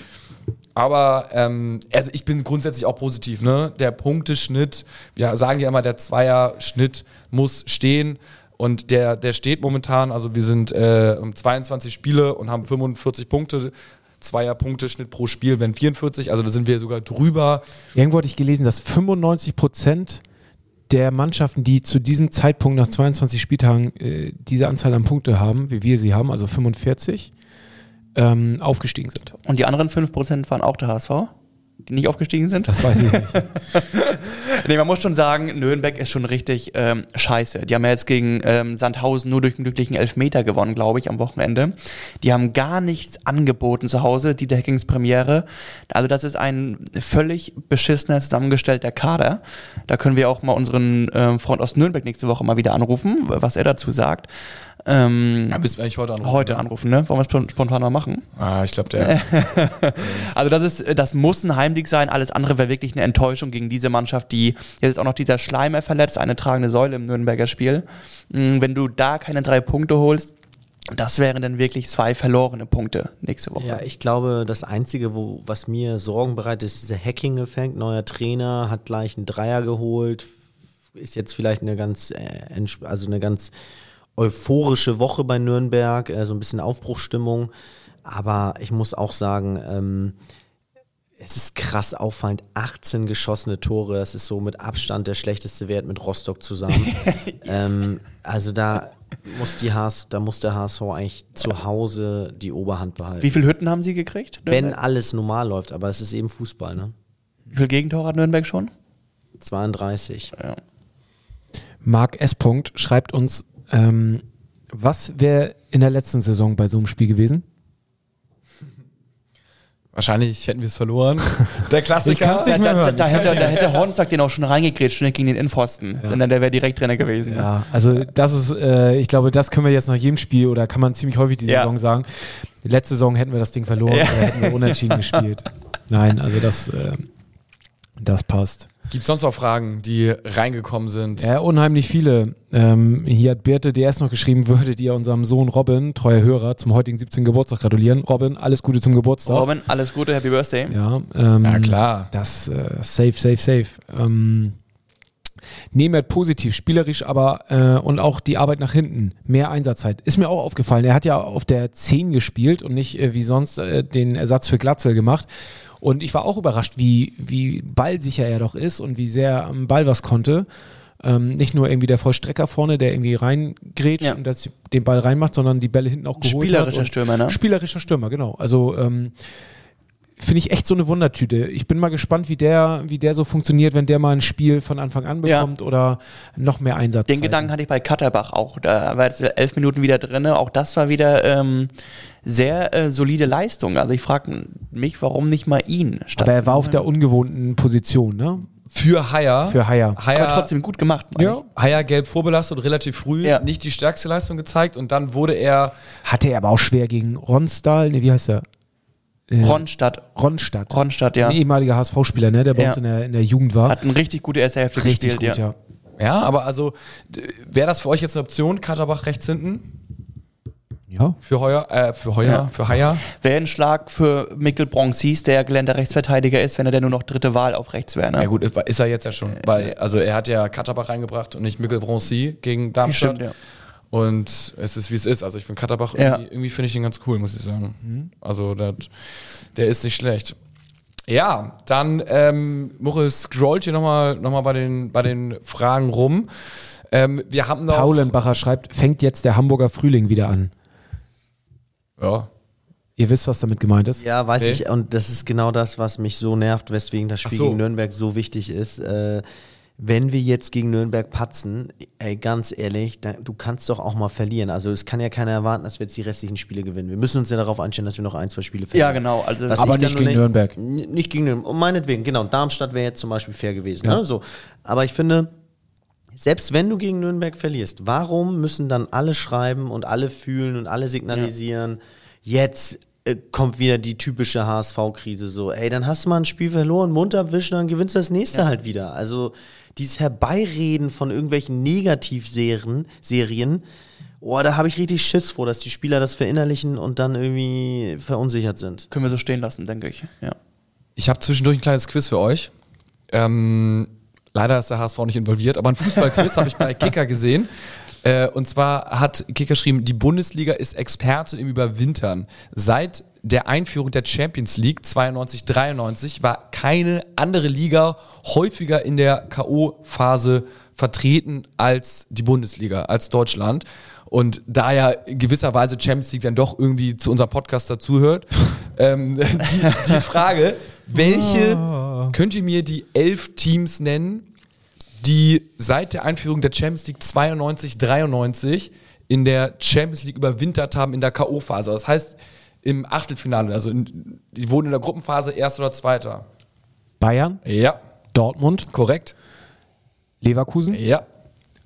S2: Aber ähm, also ich bin grundsätzlich auch positiv. Ne? Der Punkteschnitt, wir sagen ja immer, der Zweierschnitt muss stehen. Und der, der steht momentan, also wir sind äh, um 22 Spiele und haben 45 Punkte. Zweier Punkteschnitt pro Spiel, wenn 44, also da sind wir sogar drüber.
S1: Irgendwo hatte ich gelesen, dass 95 Prozent der Mannschaften, die zu diesem Zeitpunkt nach 22 Spieltagen äh, diese Anzahl an Punkte haben, wie wir sie haben, also 45, ähm, aufgestiegen sind.
S4: Und die anderen 5 Prozent waren auch der HSV, die nicht aufgestiegen sind.
S1: Das weiß ich nicht.
S4: Nee, man muss schon sagen, Nürnberg ist schon richtig ähm, scheiße. Die haben ja jetzt gegen ähm, Sandhausen nur durch einen glücklichen Elfmeter gewonnen, glaube ich, am Wochenende. Die haben gar nichts angeboten zu Hause, die Deckings Premiere. Also das ist ein völlig beschissener zusammengestellter Kader. Da können wir auch mal unseren ähm, Freund aus Nürnberg nächste Woche mal wieder anrufen, was er dazu sagt. Ähm,
S2: Ja, müssen wir eigentlich heute anrufen.
S4: heute anrufen, ne? Wollen wir es spon- spontan mal machen?
S2: Ah, ich glaube, der.
S4: Also das ist, das muss ein Heimsieg sein. Alles andere wäre wirklich eine Enttäuschung gegen diese Mannschaft, die jetzt ist auch noch dieser Schleimer verletzt, eine tragende Säule im Nürnberger Spiel. Mm, Wenn du da keine drei Punkte holst, das wären dann wirklich zwei verlorene Punkte nächste Woche.
S3: Ja, ich glaube, das Einzige, wo, was mir Sorgen bereitet, ist dieser Hacking-Effekt. Neuer Trainer hat gleich einen Dreier geholt, ist jetzt vielleicht eine ganz, äh, also eine ganz euphorische Woche bei Nürnberg, äh, so ein bisschen Aufbruchsstimmung. Aber ich muss auch sagen, ähm, es ist krass auffallend, 18 geschossene Tore, das ist so mit Abstand der schlechteste Wert mit Rostock zusammen. ähm, also da muss, die HS, da muss der HSV eigentlich zu Hause die Oberhand behalten.
S4: Wie viele Hütten haben sie gekriegt?
S3: Wenn
S4: Nürnberg?
S3: alles normal läuft, aber es ist eben Fußball, ne?
S4: Wie viele Gegentore hat Nürnberg schon?
S3: 32.
S1: Marc S. Punkt schreibt uns, ähm, was wäre in der letzten Saison bei so einem Spiel gewesen?
S2: Wahrscheinlich hätten wir es verloren. Der Klassiker.
S4: Da,
S1: nicht mehr
S4: da, da, hätte, da hätte Hornsack den auch schon reingekriegt, schnell gegen den Innenpfosten. Denn dann der wäre direkt Trainer gewesen. ne?
S1: Ja, also das ist, äh, ich glaube, das können wir jetzt nach jedem Spiel oder kann man ziemlich häufig die
S4: Ja.
S1: Saison sagen. Letzte Saison hätten wir das Ding verloren
S4: Ja.
S1: oder hätten wir unentschieden gespielt. Nein, also das, äh, das passt.
S2: Gibt es sonst noch Fragen, die reingekommen sind?
S1: Ja, unheimlich viele. Ähm, hier hat Birte DS noch geschrieben, würdet ihr unserem Sohn Robin, treuer Hörer, zum heutigen 17. Geburtstag gratulieren. Robin, alles Gute zum Geburtstag.
S4: Robin, alles Gute, Happy Birthday.
S1: Ja, ähm,
S2: Ja, klar.
S1: Das äh, safe, safe, safe. Ähm, Nehmert positiv, spielerisch, aber äh, und auch die Arbeit nach hinten, mehr Einsatzzeit. Ist mir auch aufgefallen. Er hat ja auf der 10 gespielt und nicht äh, wie sonst äh, den Ersatz für Glatzel gemacht. Und ich war auch überrascht, wie, wie ballsicher er doch ist und wie sehr er am Ball was konnte. Ähm, nicht nur irgendwie der Vollstrecker vorne, der irgendwie reingrätscht
S4: Ja.
S1: und das, den Ball reinmacht, sondern die Bälle hinten auch geholt hat.
S4: Spielerischer Stürmer, ne?
S1: Spielerischer Stürmer, genau. Also ähm, finde ich echt so eine Wundertüte. Ich bin mal gespannt, wie der, wie der so funktioniert, wenn der mal ein Spiel von Anfang an
S4: Ja.
S1: bekommt oder noch mehr Einsatz.
S4: Den Gedanken hatte ich bei Katterbach auch. Da war jetzt elf Minuten wieder drin. Auch das war wieder ähm, sehr äh, solide Leistung. Also ich frage mich, warum nicht mal ihn statt.
S1: Aber er war auf der ungewohnten Position, ne?
S2: Für Haier.
S1: Für Haier.
S2: Haier,
S4: aber trotzdem gut gemacht.
S1: Ja.
S2: Haier gelb vorbelastet, relativ früh,
S4: Ja.
S2: nicht die stärkste Leistung gezeigt und dann wurde er
S1: Hatte er aber auch schwer gegen Ronstal, ne, wie heißt er?
S4: Ich. Ronstadt.
S1: Ronstadt.
S4: Ronstadt, ja.
S1: Ein ehemaliger HSV-Spieler, ne, der bei
S4: Ja.
S1: uns in der, in der Jugend war.
S4: Hat eine richtig gute erste Hälfte
S1: Richtig
S4: gespielt,
S1: gut,
S4: ja.
S1: ja.
S2: Ja, aber also wäre das für euch jetzt eine Option, Katterbach rechts hinten?
S1: Ja.
S2: Für Heuer, äh, für Heuer,
S4: Ja.
S2: für Haier?
S4: Wäre ein Schlag für Mikkel Bronxis, der gelernter Rechtsverteidiger ist, wenn er denn nur noch dritte Wahl auf rechts wäre. Ne?
S2: Ja gut, ist er jetzt ja schon, weil also er hat ja Katterbach reingebracht und nicht Mikkel Broncy gegen Darmstadt.
S4: Stimmt, ja.
S2: Und es ist wie es ist. Also ich finde Katterbach
S4: Ja.
S2: irgendwie, irgendwie finde ich ihn ganz cool, muss ich sagen. Also das, der ist nicht schlecht. Ja, dann ähm, Muchel scrollt hier nochmal noch mal bei, den, bei den Fragen rum. Ähm, wir haben noch.
S1: Paulenbacher schreibt, fängt jetzt der Hamburger Frühling wieder an.
S2: Ja.
S1: Ihr wisst, was damit gemeint ist?
S3: Ja, weiß
S2: Okay.
S3: ich. Und das ist genau das, was mich so nervt, weswegen das Spiel
S2: so.
S3: gegen Nürnberg so wichtig ist. Äh, wenn wir jetzt gegen Nürnberg patzen, ey, ganz ehrlich, da, du kannst doch auch mal verlieren. Also es kann ja keiner erwarten, dass wir jetzt die restlichen Spiele gewinnen. Wir müssen uns ja darauf einstellen, dass wir noch ein, zwei Spiele verlieren.
S4: Ja, genau. Also,
S3: Was
S1: Aber
S3: dann
S1: nicht gegen Nürnberg.
S3: Nicht gegen Nürnberg. Meinetwegen, genau. Darmstadt wäre jetzt zum Beispiel fair gewesen.
S1: Ja.
S3: Ne? So. Aber ich finde, selbst wenn du gegen Nürnberg verlierst, warum müssen dann alle schreiben und alle fühlen und alle signalisieren, jetzt äh, kommt wieder die typische HSV-Krise so, ey, dann hast du mal ein Spiel verloren, Mund abwischen, dann gewinnst du das nächste halt wieder. Also dieses Herbeireden von irgendwelchen Negativserien, Serien, oh, da habe ich richtig Schiss vor, dass die Spieler das verinnerlichen und dann irgendwie verunsichert sind.
S4: können wir so stehen lassen, denke ich. Ja.
S2: Ich habe zwischendurch ein kleines Quiz für euch. Ähm, leider ist der HSV nicht involviert, aber ein Fußballquiz habe ich bei Kicker gesehen. Äh, und zwar hat Kicker geschrieben, die Bundesliga ist Experte im Überwintern. Seit der Einführung der Champions League 92-93 war keine andere Liga häufiger in der K.O.-Phase vertreten als die Bundesliga, als Deutschland. Und da ja in gewisser Weise Champions League dann doch irgendwie zu unserem Podcast dazuhört, ähm, die, die Frage, welche könnt ihr mir die elf Teams nennen, die seit der Einführung der Champions League 92, 93 in der Champions League überwintert haben in der K.O.-Phase. Das heißt, im Achtelfinale, also in, die wurden in der Gruppenphase Erster oder Zweiter.
S1: Bayern,
S2: Ja,
S1: Dortmund,
S2: korrekt.
S1: Leverkusen,
S2: Ja.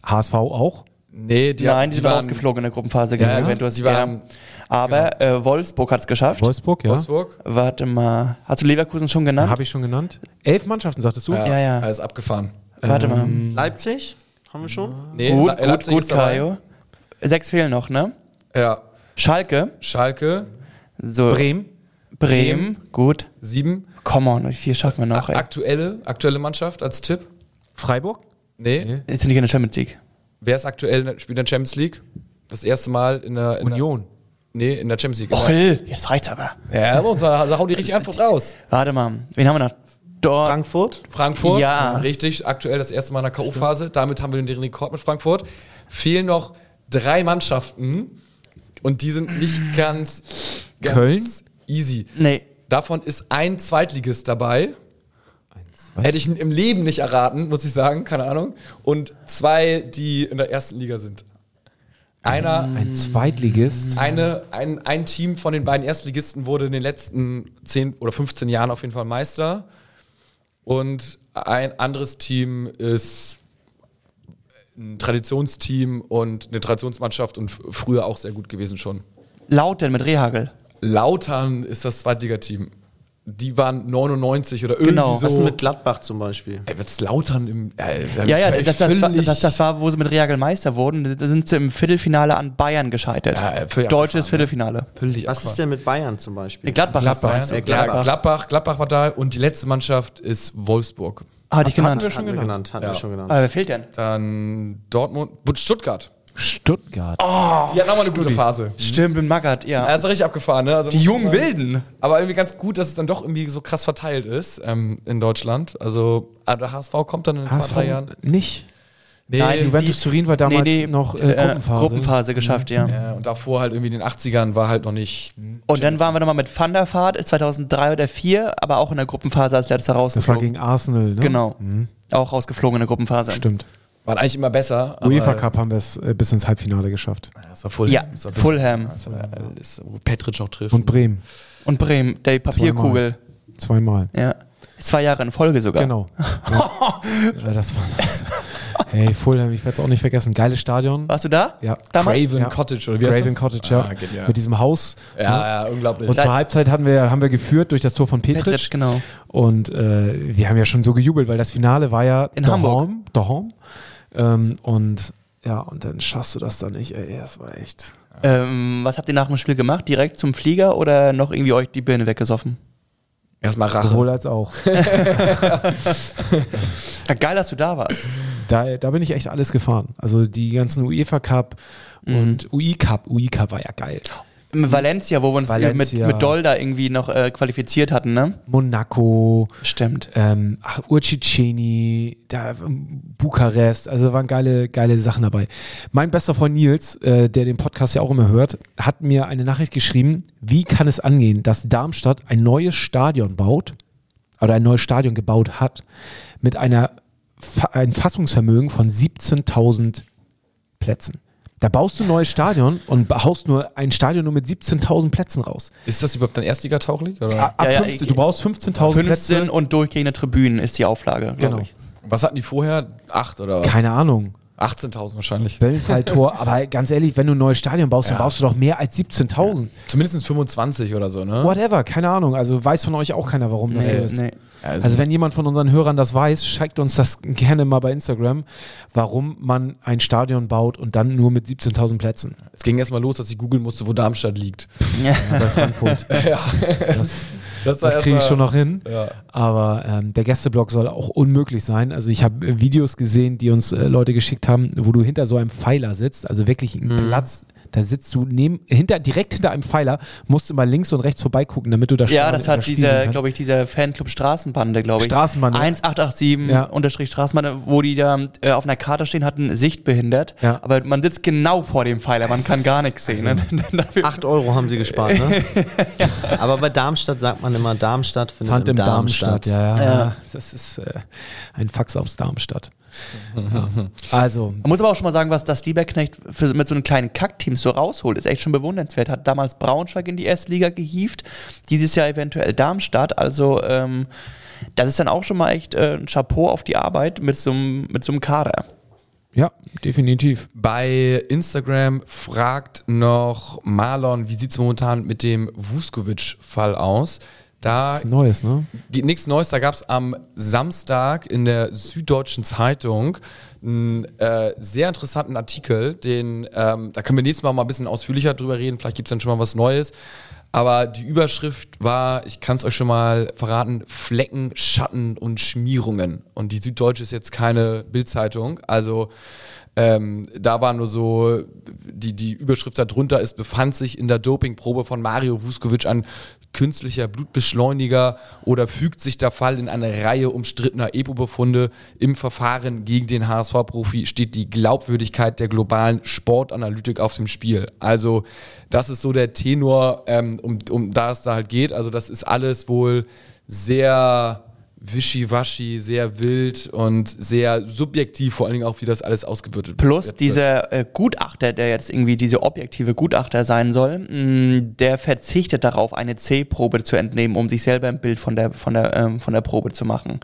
S1: HSV auch.
S2: Nee, die,
S4: Nein, die sind
S2: waren
S4: rausgeflogen in der Gruppenphase.
S2: Ja,
S4: gegen
S2: ja,
S4: Juventus.
S2: die waren-
S4: Aber äh, Wolfsburg hat es geschafft.
S1: Wolfsburg, ja.
S2: Wolfsburg.
S4: Warte mal. Hast du Leverkusen schon genannt?
S1: Habe ich schon genannt. Elf Mannschaften, sagtest du?
S4: Ja, ja.
S2: Alles abgefahren.
S4: Warte mal.
S3: Leipzig? Haben wir schon?
S2: Nee,
S4: gut,
S2: Le-
S4: gut,
S2: Leipzig
S4: gut. Kajo. Sechs fehlen noch, ne?
S2: Ja.
S4: Schalke.
S2: Schalke,
S4: So.
S1: Bremen.
S4: Bremen. Gut.
S2: sieben.
S4: Come on, viel schaffen wir noch, ey?
S2: Aktuelle, aktuelle Mannschaft als Tipp?
S1: Freiburg.
S2: Nee.
S4: Ist nicht in der Champions League.
S2: Wer ist aktuell in der- spielt in der Champions League? Das erste Mal in der in
S1: Union.
S2: Der, nee, in der Champions League.
S4: Och, jetzt reicht's aber.
S2: Ja, aber uns also hauen die richtig einfach raus.
S4: Warte mal. Wen haben wir noch? Dort.
S3: Frankfurt?
S2: Frankfurt,
S4: Ja.
S2: richtig, aktuell das erste Mal in der K.O.-Phase. Damit haben wir den Rekord mit Frankfurt. Fehlen noch drei Mannschaften und die sind nicht ganz, ganz
S1: Köln?
S2: easy.
S4: Nee.
S2: Davon ist ein Zweitligist dabei. Hätte ich im Leben nicht erraten, muss ich sagen, keine Ahnung. Und zwei, die in der ersten Liga sind. Einer,
S1: Ein Zweitligist.
S2: eine, ein, ein Team von den beiden Erstligisten wurde in den letzten 10 oder 15 Jahren auf jeden Fall Meister. Und ein anderes Team ist ein Traditionsteam und eine Traditionsmannschaft und früher auch sehr gut gewesen schon.
S4: Lauten mit Rehagel.
S2: Lautern ist das Zweitligateam. Die waren 99 oder irgendwie
S4: Genau.
S2: so.
S3: Was mit Gladbach zum Beispiel?
S2: Ey, was ist Lautern im. Äh,
S4: Ja, ja, das, das, war, das, das war, wo sie mit Rehagel Meister wurden. Da sind sie im Viertelfinale an Bayern gescheitert.
S2: Ja, äh, völlig
S4: Deutsches
S2: abgefahren,
S4: Viertelfinale.
S2: völlig
S3: Was ist denn mit Bayern zum Beispiel?
S4: Gladbach.
S2: Gladbach. Ja,
S3: Gladbach.
S2: Gladbach. Gladbach war da und die letzte Mannschaft ist Wolfsburg.
S4: Hatte ich
S1: Hatten
S4: genannt.
S1: wir schon
S3: Hatten wir
S1: genannt.
S3: genannt, hatten
S2: Ja.
S3: wir schon genannt.
S4: Aber wer fehlt denn?
S2: Dann Dortmund und Stuttgart.
S1: Stuttgart.
S2: Die hat nochmal eine gute Phase.
S4: Stimmt, mit Magath, ja.
S2: Er ist richtig abgefahren, ne? Also
S4: die jungen. Wilden.
S2: Aber irgendwie ganz gut, dass es dann doch irgendwie so krass verteilt ist ähm, in Deutschland. Also aber der HSV kommt dann in zwei,
S1: HSV
S2: drei Jahren.
S1: nicht.
S2: Nee,
S4: Nein, die-
S1: Juventus Turin war damals noch äh, Gruppenphase.
S4: Gruppenphase geschafft, ja.
S2: ja, und davor halt irgendwie in den 80ern war halt noch nicht.
S4: Und dann waren wir nochmal mit Van der Vaart 2003 oder 2004, aber auch in der Gruppenphase als letzter
S1: Das war
S4: rausgeflogen.
S1: gegen Arsenal, ne?
S4: Genau. Auch rausgeflogen in der Gruppenphase.
S1: Stimmt.
S2: Waren eigentlich immer besser.
S1: UEFA Cup haben wir es äh, bis ins Halbfinale geschafft.
S2: Ja, Das war Fulham.
S4: Ja,
S2: Das war bitter.
S4: Fulham.
S2: Das war, äh, Petric noch trifft.
S1: Und Bremen.
S4: Und Bremen, der Papierkugel.
S1: Zweimal.
S4: Ja. Zwei Jahre in Folge sogar.
S1: Genau. Ja. Ja, das war das. Hey, Fulham, ich werde es auch nicht vergessen. Geiles Stadion.
S4: Warst du da?
S1: Ja.
S4: Damals?
S2: Craven
S1: Ja.
S2: Cottage oder wie heißt
S1: Raven
S2: das?
S1: Cottage, ja.
S2: Ah, geht ja.
S1: Mit diesem Haus. ne?
S2: ja, ja, unglaublich.
S1: Und zur Halbzeit hatten wir, haben wir geführt durch das Tor von Petric.
S4: Petric, genau.
S1: Und äh, wir haben ja schon so gejubelt, weil das Finale war ja
S4: In Hamburg.
S1: daheim. Ähm, und ja, und dann schaffst du das dann nicht, ey. Das war echt.
S4: Ähm, was habt ihr nach dem Spiel gemacht? Direkt zum Flieger oder noch irgendwie euch die Birne weggesoffen?
S2: Erstmal Rache.
S1: Sowohl als auch.
S4: Ja, geil, dass du da warst.
S1: Da, da bin ich echt alles gefahren. Also die ganzen UEFA Cup
S2: Mhm.
S1: und UI Cup. UI Cup war ja geil.
S4: Valencia, wo wir uns
S1: Valencia.
S4: mit, mit Dolda irgendwie noch äh, qualifiziert hatten, ne?
S1: Monaco,
S4: Stimmt.
S1: ähm, ach, Urciceni, da, ähm, Bukarest, also waren geile, geile Sachen dabei. Mein bester Freund Nils, äh, der den Podcast ja auch immer hört, hat mir eine Nachricht geschrieben, wie kann es angehen, dass Darmstadt ein neues Stadion baut oder ein neues Stadion gebaut hat mit einer ein Fassungsvermögen von 17.000 Plätzen. Da baust du ein neues Stadion und haust nur ein Stadion nur mit 17.000 Plätzen raus.
S2: Ist das überhaupt ein Erstliga-tauglich? Oder?
S1: Ab
S4: Ja, ja,
S1: 15,
S4: ich-
S1: du brauchst 15.000
S4: 15
S1: Plätze.
S4: und durchgehende Tribünen ist die Auflage,
S1: Genau.
S4: ich.
S2: Was hatten die vorher? Acht oder was?
S1: Keine Ahnung.
S2: 18.000 wahrscheinlich.
S1: Wellenfalltor, aber ganz ehrlich, wenn du ein neues Stadion baust, dann baust du doch mehr als 17.000.
S2: Zumindest 25 oder so, ne?
S1: Whatever, keine Ahnung. Also weiß von euch auch keiner, warum das so
S4: Nee,
S1: ist.
S4: nee.
S1: Also, wenn jemand von unseren Hörern das weiß, schickt uns das gerne mal bei Instagram, warum man ein Stadion baut und dann nur mit 17.000 Plätzen.
S2: Es ging erst mal los, dass ich googeln musste, wo Darmstadt liegt.
S1: Bei Frankfurt. Das,
S2: Das,
S1: das kriege ich schon noch hin.
S2: Ja.
S1: Aber ähm, der Gästeblock soll auch unmöglich sein. Also ich habe Videos gesehen, die uns äh, Leute geschickt haben, wo du hinter so einem Pfeiler sitzt, also wirklich ein Platz. Da sitzt du neben, hinter, direkt hinter einem Pfeiler, musst du mal links und rechts vorbeigucken, damit du das
S4: Ja, das hat
S1: das
S4: dieser, glaube ich, dieser Fanclub Straßenbande, glaube ich.
S1: Straßenbande.
S4: 1887
S1: Ja.
S4: unterstrich Straßenbande, wo die da äh, auf einer Karte stehen hatten, sichtbehindert.
S1: Ja.
S4: Aber man sitzt genau vor dem Pfeiler, man kann gar nichts sehen.
S1: Also
S4: ne?
S3: 8 Euro haben sie gespart, ne? Aber bei Darmstadt sagt man immer, Darmstadt findet
S1: Fand im Darmstadt, ja, ja.
S4: Ja.
S1: Das ist äh, ein Fax aufs Darmstadt. ja. Also,
S4: Man muss aber auch schon mal sagen, was das Lieberknecht für, mit so einem kleinen Kackteam so rausholt, ist echt schon bewundernswert. Hat damals Braunschweig in die erste Liga gehievt, dieses Jahr eventuell Darmstadt. Also ähm, das ist dann auch schon mal echt äh, ein Chapeau auf die Arbeit mit so einem mit so einem Kader.
S1: ja, definitiv.
S2: Bei Instagram fragt noch Marlon, wie sieht es momentan mit dem Vuskovic-Fall aus? Da
S1: ist Neues, ne?
S2: nichts Neues. Da gab es am Samstag in der Süddeutschen Zeitung einen äh, sehr interessanten Artikel, den, ähm, da können wir nächstes Mal mal ein bisschen ausführlicher drüber reden. Vielleicht gibt es dann schon mal was Neues. Aber die Überschrift war, ich kann es euch schon mal verraten, Flecken, Schatten und Schmierungen. Und die Süddeutsche ist jetzt keine Bildzeitung. Also ähm, da war nur so, die, die Überschrift darunter ist, befand sich in der Dopingprobe von Mario Vuskovic ein künstlicher Blutbeschleuniger oder fügt sich der Fall in eine Reihe umstrittener EPO-Befunde. Im Verfahren gegen den HSV-Profi steht die Glaubwürdigkeit der globalen Sportanalytik auf dem Spiel. Also das ist so der Tenor, ähm, um, um da es da halt geht. Also das ist alles wohl sehr wischiwaschi, sehr wild und sehr subjektiv, vor allen Dingen auch, wie das alles ausgewürtet
S4: Plus
S2: wird.
S4: dieser äh, Gutachter, der jetzt irgendwie diese objektive Gutachter sein soll, mh, der verzichtet darauf, eine C-Probe zu entnehmen, um sich selber ein Bild von der, von der, ähm, von der Probe zu machen.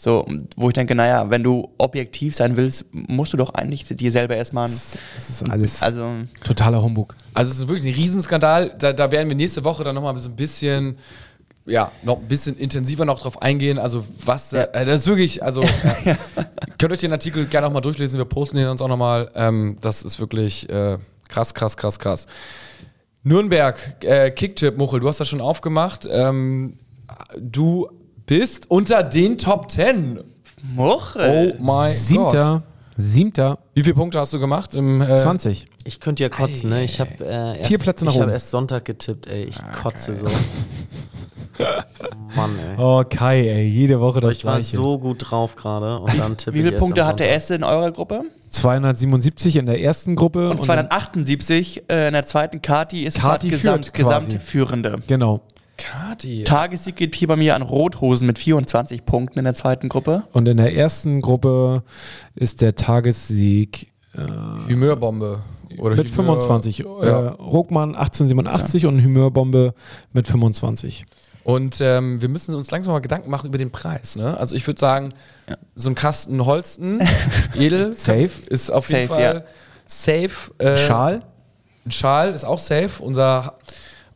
S4: So, wo ich denke, naja, wenn du objektiv sein willst, musst du doch eigentlich dir selber erstmal. ein-
S1: Das ist alles
S4: Also,
S1: totaler Humbug.
S2: Also es ist wirklich ein Riesenskandal. Da, da werden wir nächste Woche dann nochmal so ein bisschen, ja, noch ein bisschen intensiver noch drauf eingehen. Also was, da, äh, das ist wirklich, also äh, könnt euch den Artikel gerne auch mal durchlesen. Wir posten den uns auch nochmal. Ähm, das ist wirklich äh, krass, krass, krass, krass. Nürnberg, äh, Kicktipp, Muchel, du hast das schon aufgemacht. Ähm, du bist unter den Top 10.
S4: Muchel.
S2: Oh mein Gott.
S1: Siebter, siebter,
S2: Wie viele Punkte hast du gemacht? Im, äh,
S1: 20.
S3: Ich könnte ja kotzen, ne? Ich habe äh, erst,
S1: Vier Plätze nach
S3: Ich habe
S1: oben.
S3: erst Sonntag getippt, ey. Ich kotze so. Mann, ey.
S1: Oh, Kai, ey, jede Woche das
S3: ich war
S1: Gleiche.
S3: so gut drauf gerade und dann tippe
S4: Wie
S3: ich
S4: viele Punkte hat der erste in eurer Gruppe?
S1: 277 in der ersten Gruppe.
S4: Und
S1: dann-
S4: 278 äh, in der zweiten. Kati ist
S1: Kati
S4: Gesamt. Gesamtführende.
S1: Genau.
S2: Kati.
S4: Tagessieg geht hier bei mir an Rothosen mit 24 Punkten in der zweiten Gruppe.
S1: Und in der ersten Gruppe ist der Tagessieg äh,
S2: Humeurbombe. Oder
S1: mit
S2: Humeur-
S1: 25. Äh,
S2: Ja.
S1: Ruckmann 1887 und Humeurbombe mit 25.
S2: Und ähm, wir müssen uns langsam mal Gedanken machen über den Preis. Ne? Also ich würde sagen, so ein Kasten Holsten, edel,
S1: Safe.
S2: ist auf jeden
S4: Safe,
S2: Fall
S4: ja.
S2: safe. Äh,
S1: Schal?
S2: Ein Schal ist auch safe. Unser